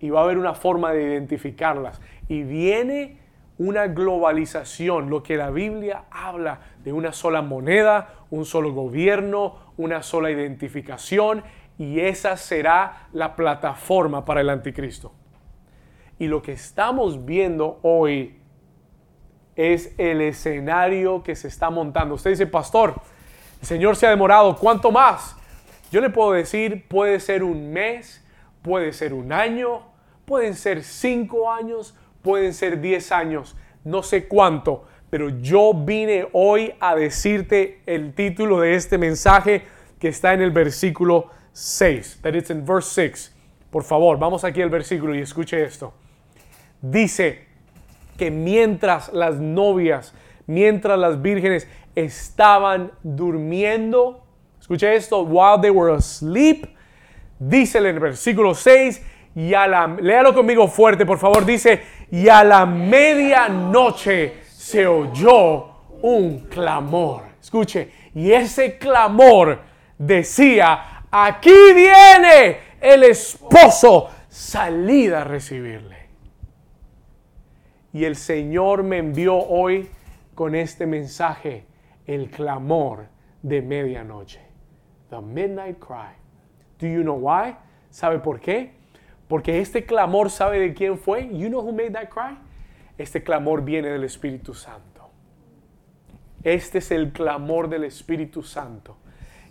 Y va a haber una forma de identificarlas. Y viene una globalización, lo que la Biblia habla de una sola moneda, un solo gobierno, una sola identificación, y esa será la plataforma para el anticristo. Y lo que estamos viendo hoy es el escenario que se está montando. Usted dice, pastor, el Señor se ha demorado, ¿cuánto más? Yo le puedo decir, puede ser un mes, puede ser un año, pueden ser cinco años, pueden ser diez años, no sé cuánto, pero yo vine hoy a decirte el título de este mensaje que está en el versículo 6, that it's in verse 6. Por favor, vamos aquí al versículo y escuche esto. Dice que mientras las novias, mientras las vírgenes estaban durmiendo, escuche esto, while they were asleep, dice en el versículo 6, y a la, léalo conmigo fuerte, por favor, dice, y a la medianoche se oyó un clamor. Escuche, y ese clamor decía, aquí viene el esposo, salida a recibirle. Y el Señor me envió hoy con este mensaje, el clamor de medianoche. The midnight cry. Do you know why? ¿Sabe por qué? Porque este clamor, ¿sabe de quién fue? You know who made that cry? Este clamor viene del Espíritu Santo. Este es el clamor del Espíritu Santo.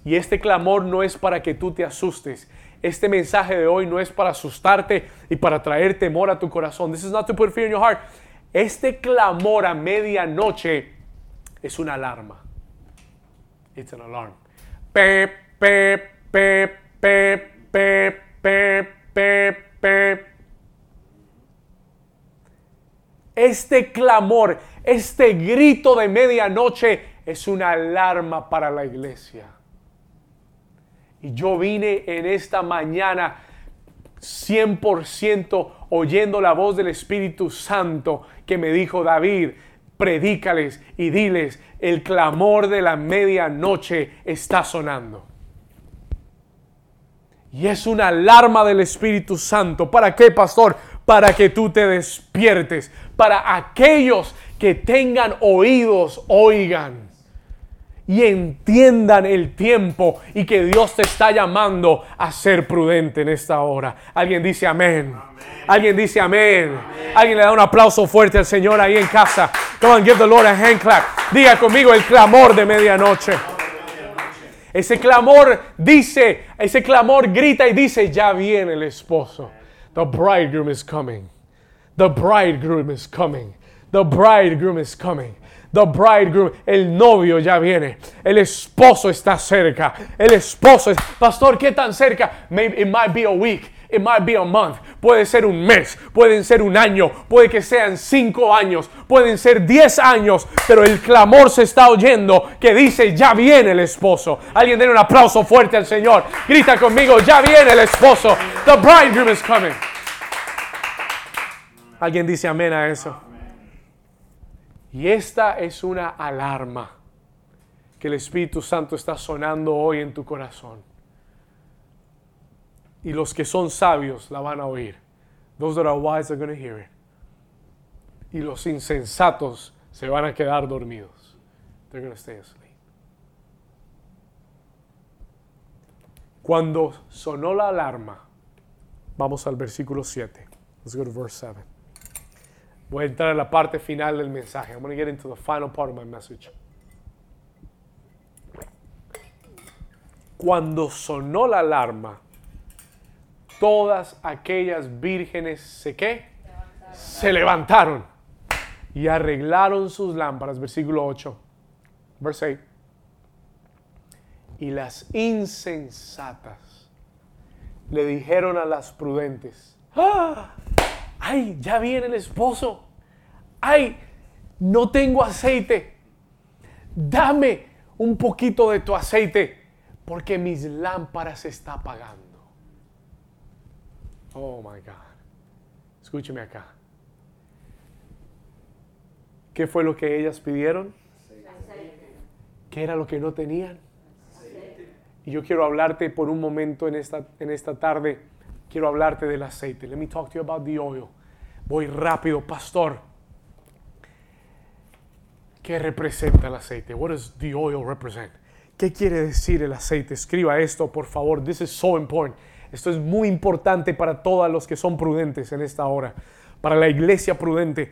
Y este clamor no es para que tú te asustes. Este mensaje de hoy no es para asustarte y para traer temor a tu corazón. This is not to put fear in your heart. Este clamor a medianoche es una alarma. It's an alarm. Pe, pe, pe, pe, pe, pe, pe, pe. Este clamor, este grito de medianoche es una alarma para la iglesia. Y yo vine en esta mañana 100% oyendo la voz del Espíritu Santo que me dijo David, predícales y diles, el clamor de la medianoche está sonando. Y es una alarma del Espíritu Santo. ¿Para qué, pastor? Para que tú te despiertes. Para aquellos que tengan oídos, oigan y entiendan el tiempo y que Dios te está llamando a ser prudente en esta hora. Alguien dice amén. Alguien dice amén. Alguien le da un aplauso fuerte al Señor ahí en casa. Come on, give the Lord a hand clap. Diga conmigo el clamor de medianoche. Ese clamor dice, ese clamor grita y dice, ya viene el esposo. The bridegroom is coming. The bridegroom is coming. The bridegroom is coming. The bridegroom, el novio ya viene. El esposo está cerca. El esposo es, pastor, ¿qué tan cerca? Maybe it might be a week. It might be a month. Puede ser un mes. Pueden ser un año. Puede que sean cinco años. Pueden ser diez años. Pero el clamor se está oyendo que dice, ya viene el esposo. Alguien den un aplauso fuerte al Señor. Grita conmigo, ya viene el esposo. The bridegroom is coming. Alguien dice amén a eso. Y esta es una alarma que el Espíritu Santo está sonando hoy en tu corazón. Y los que son sabios la van a oír. Those that are wise are going to hear it. Y los insensatos se van a quedar dormidos. They're going to stay asleep. Cuando sonó la alarma, vamos al versículo 7. Let's go to verse 7. Voy a entrar en la parte final del mensaje. I'm going to get into the final part of my message. Cuando sonó la alarma, todas aquellas vírgenes se qué? Se levantaron y arreglaron sus lámparas. Versículo 8. Verse 8. Y las insensatas le dijeron a las prudentes, ¡Ah! ay, ya viene el esposo, ay, no tengo aceite, dame un poquito de tu aceite, porque mis lámparas se está apagando. Oh my God. Escúcheme acá. ¿Qué fue lo que ellas pidieron? ¿Qué era lo que no tenían? Y yo quiero hablarte por un momento en esta, en esta tarde. Quiero hablarte del aceite. Let me talk to you about the oil. Voy rápido, pastor. ¿Qué representa el aceite? What does the oil represent? ¿Qué quiere decir el aceite? Escriba esto, por favor. This is so important. Esto es muy importante para todos los que son prudentes en esta hora. Para la iglesia prudente.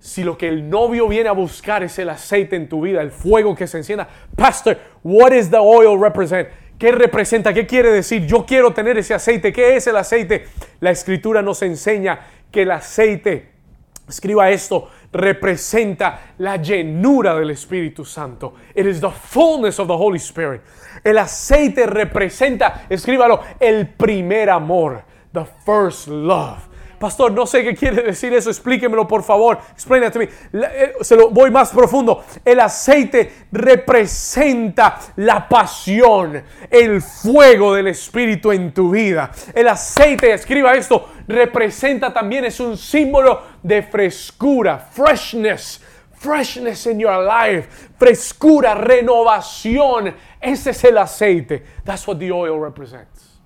Si lo que el novio viene a buscar es el aceite en tu vida, el fuego que se encienda. Pastor, what does the oil represent? ¿Qué representa? ¿Qué quiere decir? Yo quiero tener ese aceite. ¿Qué es el aceite? La escritura nos enseña que el aceite, escriba esto, representa la llenura del Espíritu Santo. It is the fullness of the Holy Spirit. El aceite representa, escríbalo, el primer amor, the first love. Pastor, no sé qué quiere decir eso, explíquemelo por favor. Explain it to me. Eh, Se lo voy más profundo. El aceite representa la pasión, el fuego del Espíritu en tu vida. El aceite, escriba esto, representa también, es un símbolo de frescura, freshness. Freshness in your life, frescura, renovación. Ese es el aceite. That's what the oil represents.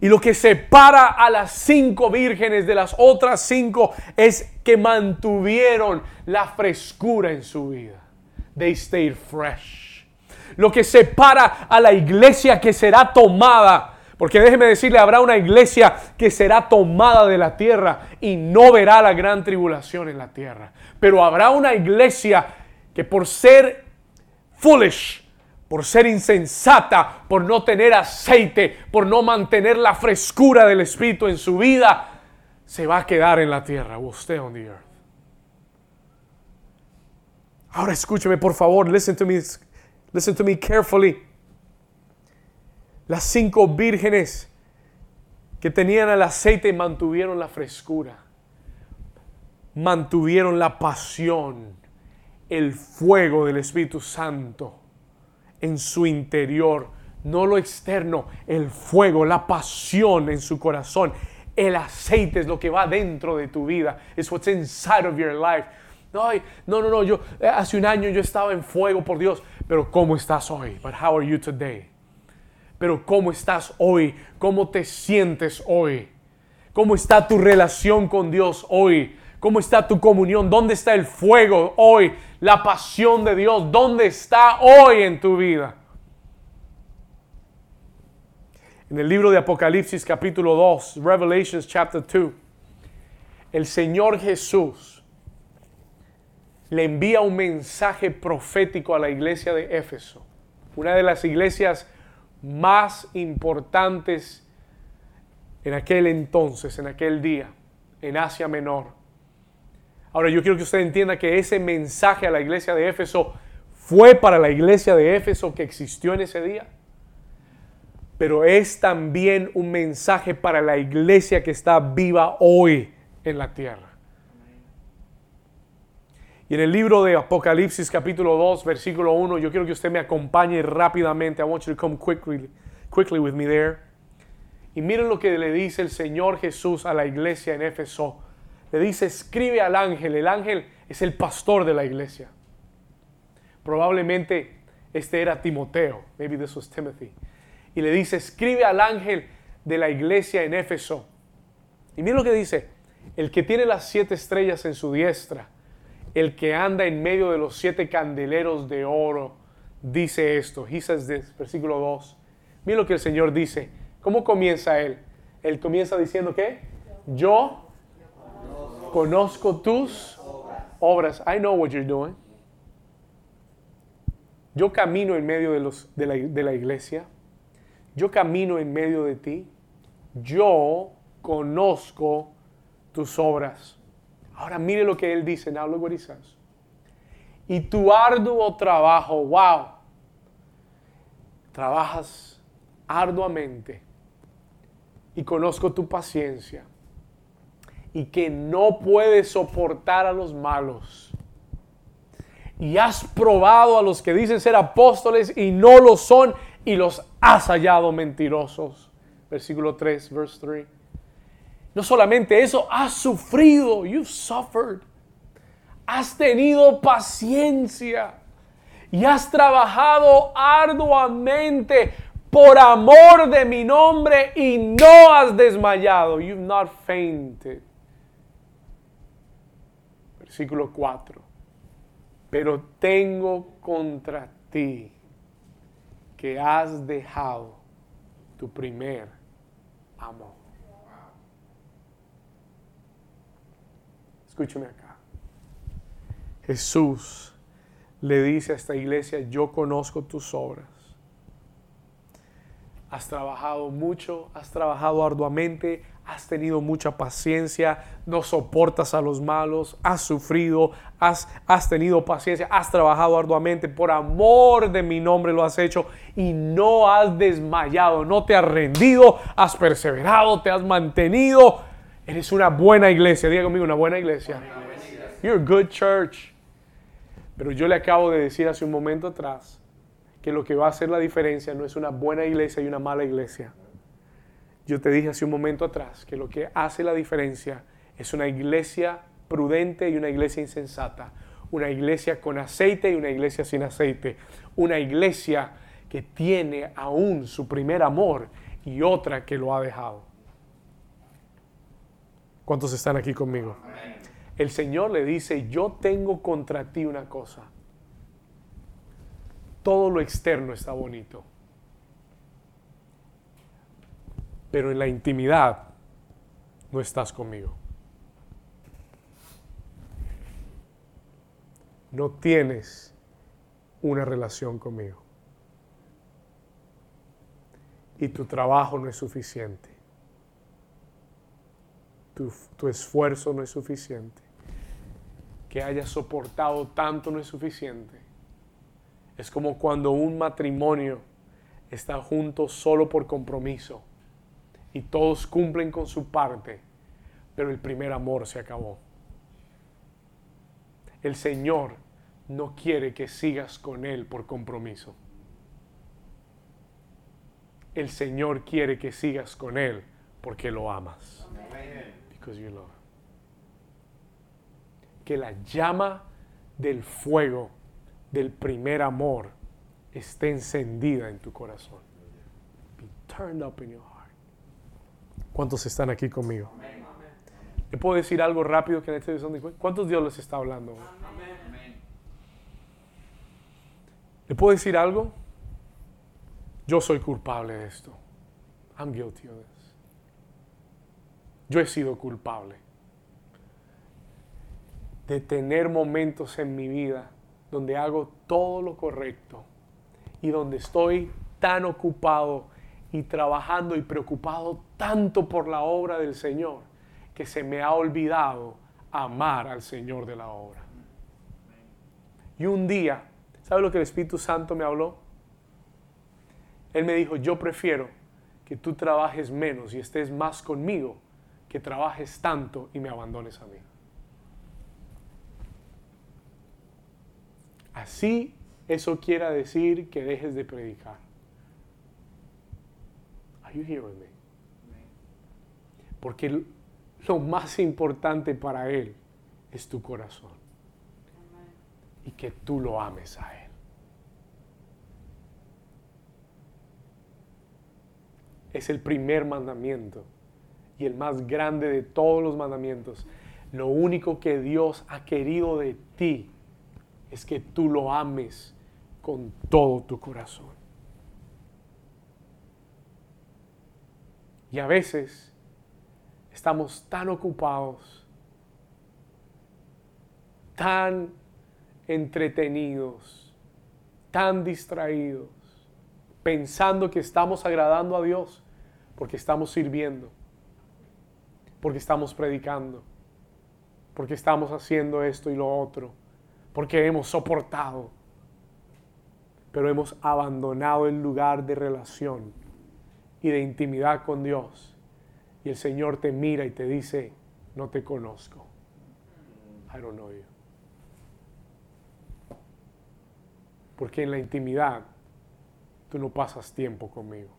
Y lo que separa a las cinco vírgenes de las otras cinco es que mantuvieron la frescura en su vida. They stayed fresh. Lo que separa a la iglesia que será tomada, porque déjeme decirle, habrá una iglesia que será tomada de la tierra y no verá la gran tribulación en la tierra. Pero habrá una iglesia que por ser foolish, por ser insensata, por no tener aceite, por no mantener la frescura del Espíritu en su vida, se va a quedar en la tierra. Will stay on the earth. Ahora escúcheme, por favor, listen to me, listen to me carefully. Las cinco vírgenes que tenían el aceite mantuvieron la frescura, mantuvieron la pasión, el fuego del Espíritu Santo en su interior, no lo externo, el fuego, la pasión en su corazón. El aceite es lo que va dentro de tu vida. Es what's inside of your life. No, no, no, no, yo eh, hace un año yo estaba en fuego por Dios, pero ¿cómo estás hoy? But how are you today? Pero ¿cómo estás hoy? ¿Cómo te sientes hoy? ¿Cómo está tu relación con Dios hoy? ¿Cómo está tu comunión? ¿Dónde está el fuego hoy? La pasión de Dios, ¿dónde está hoy en tu vida? En el libro de Apocalipsis capítulo 2, Revelations chapter 2, el Señor Jesús le envía un mensaje profético a la iglesia de Éfeso, una de las iglesias más importantes en aquel entonces, en aquel día, en Asia Menor. Ahora yo quiero que usted entienda que ese mensaje a la iglesia de Éfeso fue para la iglesia de Éfeso que existió en ese día, pero es también un mensaje para la iglesia que está viva hoy en la tierra. Y en el libro de Apocalipsis capítulo 2, versículo 1, yo quiero que usted me acompañe rápidamente. I want you to come quickly, quickly with me there. Y miren lo que le dice el Señor Jesús a la iglesia en Éfeso. Le dice, escribe al ángel. El ángel es el pastor de la iglesia. Probablemente este era Timoteo. Maybe this was Timothy. Y le dice, escribe al ángel de la iglesia en Éfeso. Y miren lo que dice. El que tiene las siete estrellas en su diestra el que anda en medio de los siete candeleros de oro, dice esto. He says this, versículo 2. Mira lo que el Señor dice. ¿Cómo comienza él? Él comienza diciendo que yo conozco tus obras. I know what you're doing. Yo camino en medio de, los, de, la, de la iglesia. Yo camino en medio de ti. Yo conozco tus obras. Ahora mire lo que él dice. Now look what he says. Y tu arduo trabajo, wow. Trabajas arduamente y conozco tu paciencia y que no puedes soportar a los malos. Y has probado a los que dicen ser apóstoles y no lo son y los has hallado mentirosos. Versículo 3, verse 3. No solamente eso, has sufrido, you've suffered. Has tenido paciencia. y has trabajado arduamente por amor de mi nombre y no has desmayado. You've not fainted. Versículo 4. Pero tengo contra ti que has dejado tu primer amor. Escúchame acá. Jesús le dice a esta iglesia, yo conozco tus obras. Has trabajado mucho, has trabajado arduamente, has tenido mucha paciencia, no soportas a los malos, has sufrido, has, has tenido paciencia, has trabajado arduamente, por amor de mi nombre lo has hecho y no has desmayado, no te has rendido, has perseverado, te has mantenido. Eres una buena iglesia, diga conmigo, una buena iglesia. You're a good church. Pero yo le acabo de decir hace un momento atrás que lo que va a hacer la diferencia no es una buena iglesia y una mala iglesia. Yo te dije hace un momento atrás que lo que hace la diferencia es una iglesia prudente y una iglesia insensata. Una iglesia con aceite y una iglesia sin aceite. Una iglesia que tiene aún su primer amor y otra que lo ha dejado. ¿Cuántos están aquí conmigo? El Señor le dice, yo tengo contra ti una cosa todo lo externo está bonito. Pero en la intimidad no estás conmigo. No tienes una relación conmigo. Y tu trabajo no es suficiente. Tu, esfuerzo no es suficiente. Que hayas soportado tanto no es suficiente es como cuando un matrimonio está junto solo por compromiso y todos cumplen con su parte, pero el primer amor se acabó. El Señor no quiere que sigas con Él por compromiso. El Señor quiere que sigas con Él porque lo amas. Que la llama del fuego del primer amor esté encendida en tu corazón. Be turned up in your heart. ¿Cuántos están aquí conmigo? ¿Le puedo decir algo rápido que en este ¿Cuántos Dios les está hablando? ¿Le puedo decir algo? Yo soy culpable de esto. I'm guilty of this. Yo he sido culpable de tener momentos en mi vida donde hago todo lo correcto y donde estoy tan ocupado y trabajando y preocupado tanto por la obra del Señor que se me ha olvidado amar al Señor de la obra. Y un día, ¿sabe lo que el Espíritu Santo me habló? Él me dijo, yo prefiero que tú trabajes menos y estés más conmigo que trabajes tanto y me abandones a mí. Así eso quiera decir que dejes de predicar. Are you hearing me? Porque lo más importante para Él es tu corazón. Y que tú lo ames a Él. Es el primer mandamiento y el más grande de todos los mandamientos. Lo único que Dios ha querido de ti es que tú lo ames con todo tu corazón. Y a veces estamos tan ocupados, tan entretenidos, tan distraídos, pensando que estamos agradando a Dios porque estamos sirviendo, porque estamos predicando, porque estamos haciendo esto y lo otro porque hemos soportado, pero hemos abandonado el lugar de relación y de intimidad con Dios. Y el Señor te mira y te dice, no te conozco. I don't know you. Porque en la intimidad tú no pasas tiempo conmigo.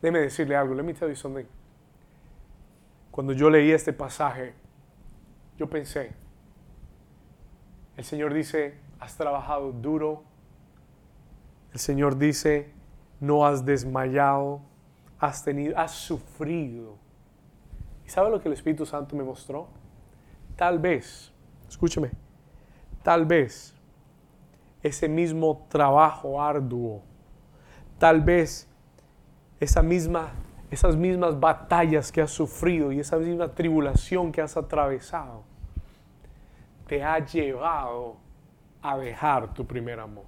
Déjeme decirle algo. Let me tell you something. Cuando yo leí este pasaje, yo pensé, el Señor dice, has trabajado duro. El Señor dice, no has desmayado, has tenido, has sufrido. ¿Y sabe lo que el Espíritu Santo me mostró? Tal vez, escúcheme, tal vez ese mismo trabajo arduo, tal vez esa misma, esas mismas batallas que has sufrido y esa misma tribulación que has atravesado, te ha llevado a dejar tu primer amor.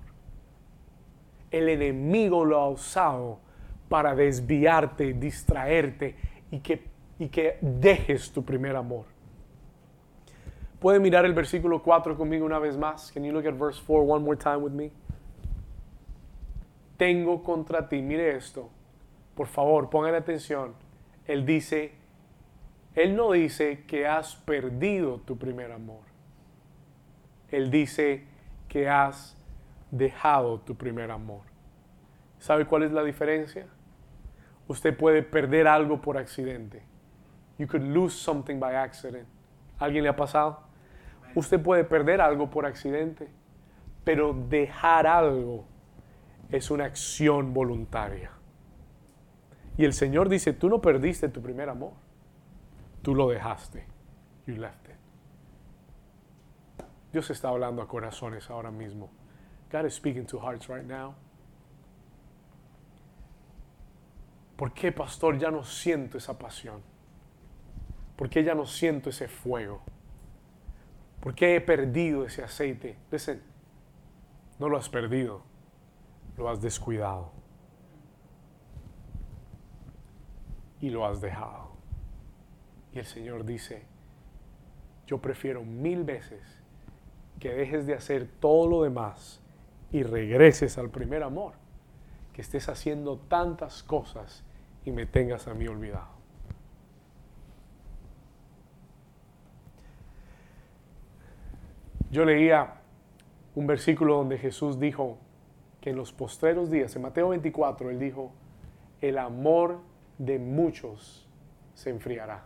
El enemigo lo ha usado para desviarte, distraerte y que, y que dejes tu primer amor. ¿Puede mirar el versículo 4 conmigo una vez más? Can you look at verse 4 one more time with me? Tengo contra ti, mire esto. Por favor, pongan atención. Él dice, él no dice que has perdido tu primer amor. Él dice que has dejado tu primer amor. ¿Sabe cuál es la diferencia? Usted puede perder algo por accidente. You could lose something by accident. ¿Alguien le ha pasado? Usted puede perder algo por accidente, pero dejar algo es una acción voluntaria. Y el Señor dice, tú no perdiste tu primer amor, tú lo dejaste. You left it. Dios está hablando a corazones ahora mismo. God is speaking to hearts right now. ¿Por qué, pastor, ya no siento esa pasión? ¿Por qué ya no siento ese fuego? ¿Por qué he perdido ese aceite? Listen, no lo has perdido, lo has descuidado. Y lo has dejado. Y el Señor dice, yo prefiero mil veces que dejes de hacer todo lo demás y regreses al primer amor, que estés haciendo tantas cosas y me tengas a mí olvidado. Yo leía un versículo donde Jesús dijo que en los postreros días, en Mateo 24, él dijo, el amor de muchos se enfriará.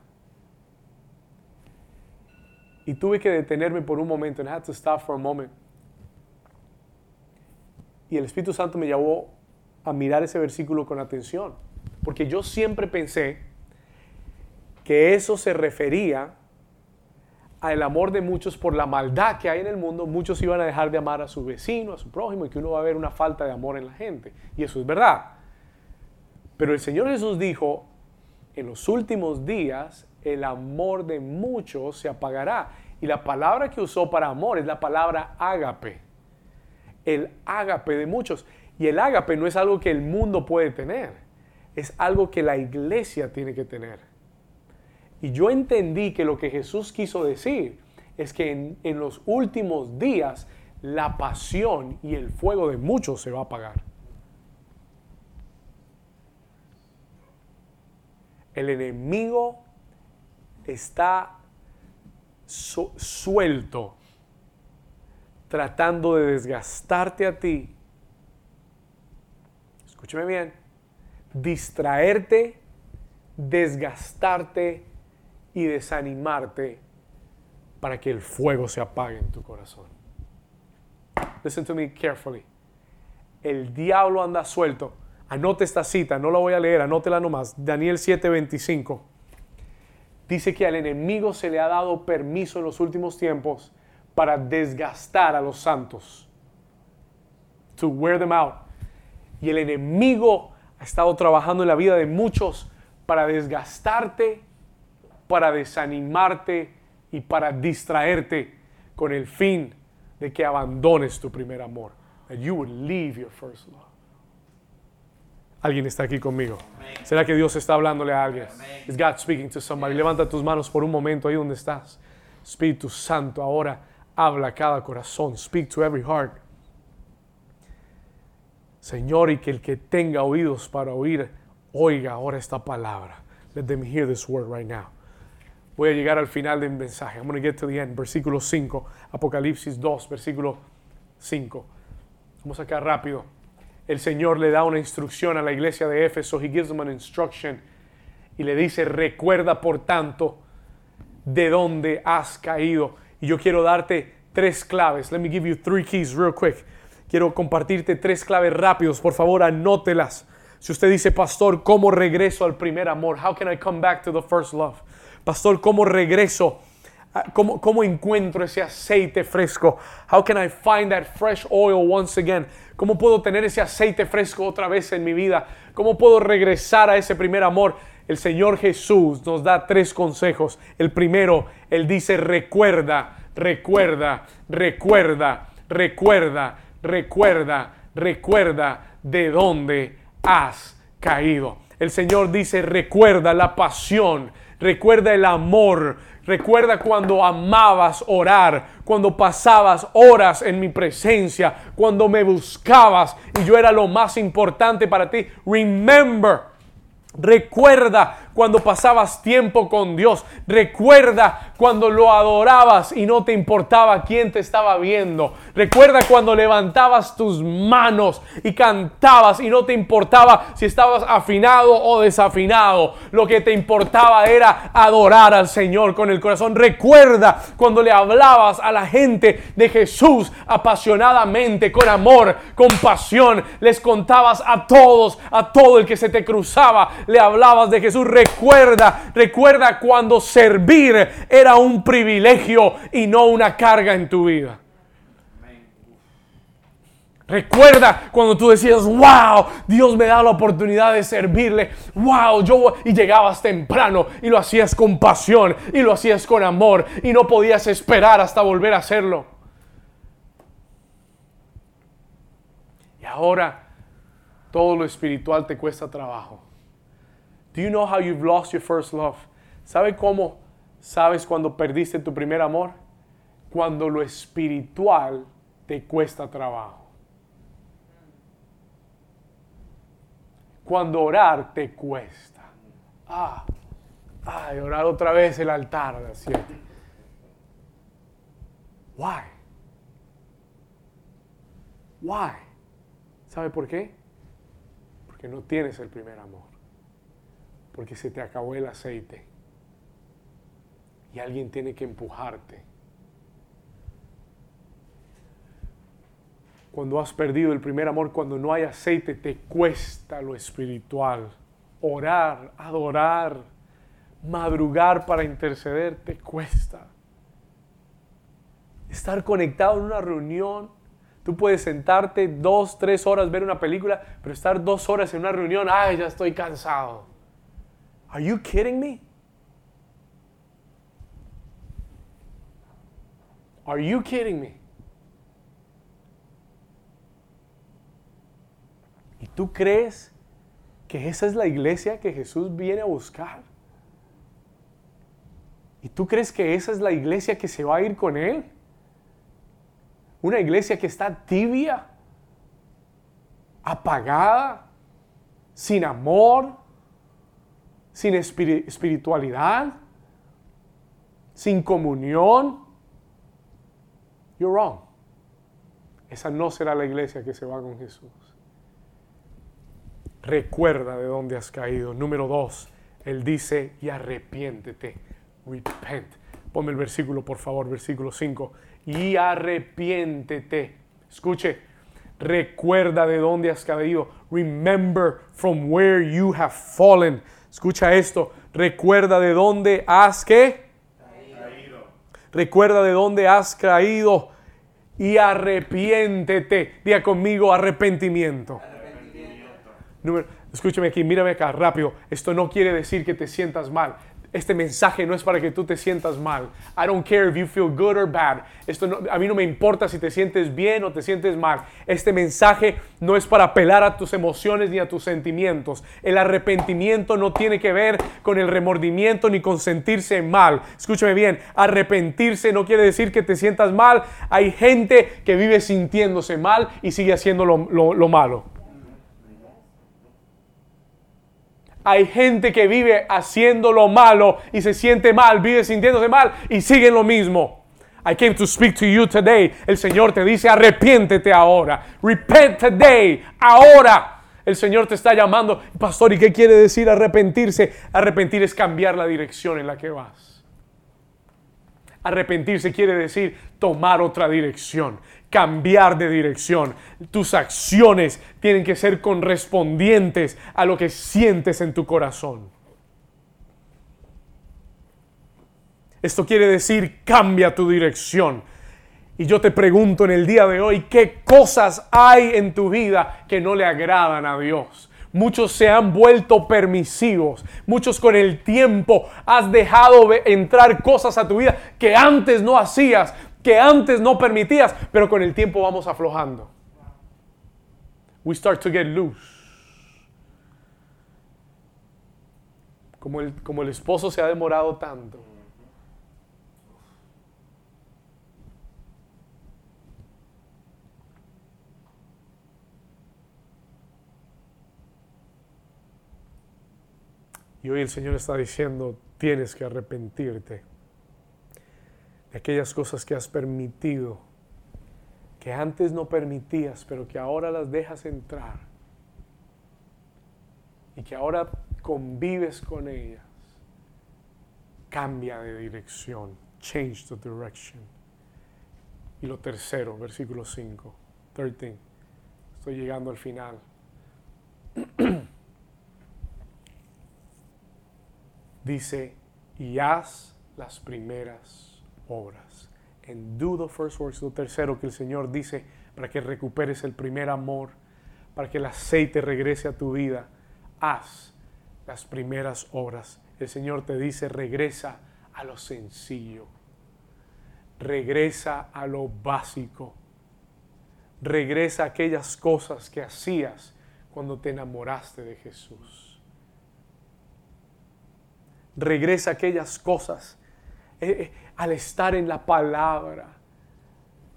Y tuve que detenerme por un momento, and I had to stop for a moment. Y el Espíritu Santo me llevó a mirar ese versículo con atención, porque yo siempre pensé que eso se refería al amor de muchos por la maldad que hay en el mundo, muchos iban a dejar de amar a su vecino, a su prójimo, y que uno va a ver una falta de amor en la gente. Y eso es verdad. Pero el Señor Jesús dijo, en los últimos días el amor de muchos se apagará. Y la palabra que usó para amor es la palabra ágape. El ágape de muchos. Y el ágape no es algo que el mundo puede tener, es algo que la iglesia tiene que tener. Y yo entendí que lo que Jesús quiso decir es que en, en, los últimos días la pasión y el fuego de muchos se va a apagar. El enemigo está su suelto tratando de desgastarte a ti. Escúcheme bien. Distraerte, desgastarte y desanimarte para que el fuego se apague en tu corazón. Listen to me carefully. El diablo anda suelto. Anote esta cita, no la voy a leer, anótela nomás. Daniel 7:25. Dice que al enemigo se le ha dado permiso en los últimos tiempos para desgastar a los santos. To wear them out. Y el enemigo ha estado trabajando en la vida de muchos para desgastarte para desanimarte y para distraerte con el fin de que abandones tu primer amor. That you would leave your first love. Alguien está aquí conmigo. ¿Será que Dios está hablándole a alguien? Is God speaking to somebody? Levanta tus manos por un momento ahí donde estás. Espíritu Santo, ahora habla a cada corazón. Speak to every heart. Señor, y que el que tenga oídos para oír, oiga ahora esta palabra. Let them hear this word right now. Voy a llegar al final del mensaje. I'm going to get to the end. Versículo 5. Apocalipsis 2, versículo 5. Vamos acá rápido. El Señor le da una instrucción a la iglesia de Éfeso. He gives them an instruction. y le dice, recuerda por tanto de dónde has caído. Y yo quiero darte tres claves. Let me give you three keys real quick. Quiero compartirte tres claves rápidos. Por favor, anótelas. Si usted dice, pastor, ¿cómo regreso al primer amor? How can I come back to the first love? Pastor, ¿cómo regreso? Ah, ¿Cómo, ¿Cómo encuentro ese aceite fresco? How can I find that fresh oil once again? ¿Cómo puedo tener ese aceite fresco otra vez en mi vida? ¿Cómo puedo regresar a ese primer amor? El Señor Jesús nos da tres consejos. El primero, Él dice, recuerda, recuerda, recuerda, recuerda, recuerda, recuerda de dónde has caído. El Señor dice, recuerda la pasión, recuerda el amor, recuerda cuando amabas orar, cuando pasabas horas en mi presencia, cuando me buscabas y yo era lo más importante para ti. Remember. Recuerda cuando pasabas tiempo con Dios. Recuerda cuando lo adorabas y no te importaba quién te estaba viendo. Recuerda cuando levantabas tus manos y cantabas y no te importaba si estabas afinado o desafinado. Lo que te importaba era adorar al Señor con el corazón. Recuerda cuando le hablabas a la gente de Jesús apasionadamente, con amor, con pasión. Les contabas a todos, a todo el que se te cruzaba, le hablabas de Jesús recuerda, recuerda cuando servir era un privilegio y no una carga en tu vida. Recuerda cuando tú decías, wow, Dios me da la oportunidad de servirle, wow, yo y llegabas temprano y lo hacías con pasión y lo hacías con amor y no podías esperar hasta volver a hacerlo. Y ahora todo lo espiritual te cuesta trabajo. Do you know how you've lost your first love? ¿Sabe cómo sabes cuando perdiste tu primer amor? Cuando lo espiritual te cuesta trabajo. Cuando orar te cuesta. Ah, ay, orar otra vez el altar, ¿cierto? Why? Why? ¿Sabe por qué? Porque no tienes el primer amor porque se te acabó el aceite. Y alguien tiene que empujarte. Cuando has perdido el primer amor, cuando no hay aceite, te cuesta lo espiritual. Orar, adorar, madrugar para interceder, te cuesta. Estar conectado en una reunión, Tú puedes sentarte dos, tres horas, ver una película, pero estar dos horas en una reunión, ay, ya estoy cansado. Are you kidding me? Are you kidding me? ¿Y tú crees que esa es la iglesia que Jesús viene a buscar? ¿Y tú crees que esa es la iglesia que se va a ir con Él? Una iglesia que está tibia, apagada, sin amor, sin espiritualidad, sin comunión, you're wrong. Esa no será la iglesia que se va con Jesús. Recuerda de dónde has caído. Número dos, Él dice, y arrepiéntete. Repent. Ponme el versículo, por favor, versículo 5. Y arrepiéntete. Escuche, recuerda de dónde has caído. Remember from where you have fallen. Escucha esto, recuerda de dónde has que caído. Recuerda de dónde has caído y arrepiéntete. Diga conmigo arrepentimiento. arrepentimiento. escúchame aquí, mírame acá, rápido. Esto no quiere decir que te sientas mal. Este mensaje no es para que tú te sientas mal. I don't care if you feel good or bad. Esto a mí no me importa si te sientes bien o te sientes mal. Este mensaje no es para apelar a tus emociones ni a tus sentimientos. El arrepentimiento no tiene que ver con el remordimiento ni con sentirse mal. Escúchame bien, arrepentirse no quiere decir que te sientas mal. Hay gente que vive sintiéndose mal y sigue haciendo lo malo. Hay gente que vive haciendo lo malo y se siente mal, vive sintiéndose mal y sigue lo mismo. I came to speak to you today. El Señor te dice, arrepiéntete ahora. Repent today, ahora. El Señor te está llamando. Pastor, ¿y qué quiere decir arrepentirse? Arrepentir es cambiar la dirección en la que vas. Arrepentirse quiere decir tomar otra dirección, cambiar de dirección. Tus acciones tienen que ser correspondientes a lo que sientes en tu corazón. Esto quiere decir cambia tu dirección. Y yo te pregunto en el día de hoy, ¿qué cosas hay en tu vida que no le agradan a Dios? Muchos se han vuelto permisivos. Muchos con el tiempo has dejado entrar cosas a tu vida que antes no hacías, que antes no permitías, pero con el tiempo vamos aflojando. We start to get loose. Como el, como el esposo se ha demorado tanto. Y hoy el Señor está diciendo, tienes que arrepentirte aquellas cosas que has permitido, que antes no permitías, pero que ahora las dejas entrar. Y que ahora convives con ellas. Cambia de dirección. Change the direction. Y lo tercero, versículo 5. 13. Estoy llegando al final. [CLEARS THROAT] dice, y haz las primeras obras. En do the first works. Lo tercero que el Señor dice para que recuperes el primer amor, para que el aceite regrese a tu vida, haz las primeras obras. El Señor te dice, regresa a lo sencillo, regresa a lo básico, regresa a aquellas cosas que hacías cuando te enamoraste de Jesús regresa aquellas cosas eh, eh, al estar en la palabra,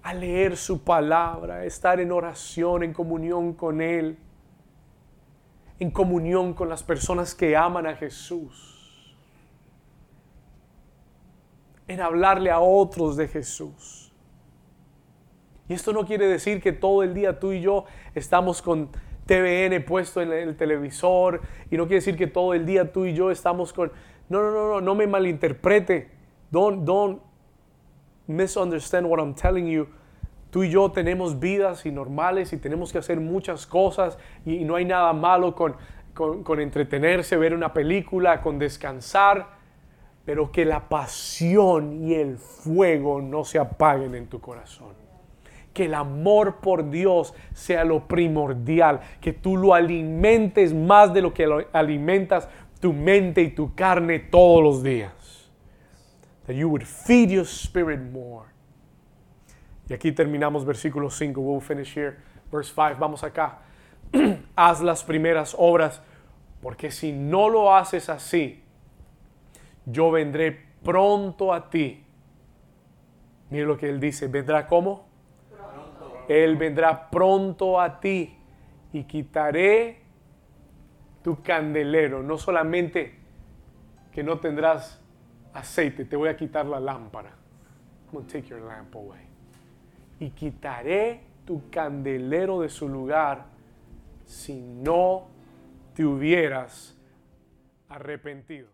a leer su palabra, estar en oración, en comunión con Él, en comunión con las personas que aman a Jesús, en hablarle a otros de Jesús. Y esto no quiere decir que todo el día tú y yo estamos con TVN puesto en el televisor y no quiere decir que todo el día tú y yo estamos con no, no, no, no, no me malinterprete. Don't, don't misunderstand what I'm telling you. Tú y yo tenemos vidas y normales y tenemos que hacer muchas cosas y, no hay nada malo con, con, con entretenerse, ver una película, con descansar, pero que la pasión y el fuego no se apaguen en tu corazón. Que el amor por Dios sea lo primordial, que tú lo alimentes más de lo que alimentas tu mente y tu carne todos los días. That you would feed your spirit more. Y aquí terminamos versículo 5. We'll finish here. Verse 5. Vamos acá. [CLEARS THROAT] Haz las primeras obras, porque si no lo haces así, yo vendré pronto a ti. Mire lo que él dice. ¿Vendrá cómo? Él vendrá pronto a ti y quitaré tu candelero. No solamente que no tendrás aceite, te voy a quitar la lámpara. I'm take your lamp away. Y quitaré tu candelero de su lugar si no te hubieras arrepentido.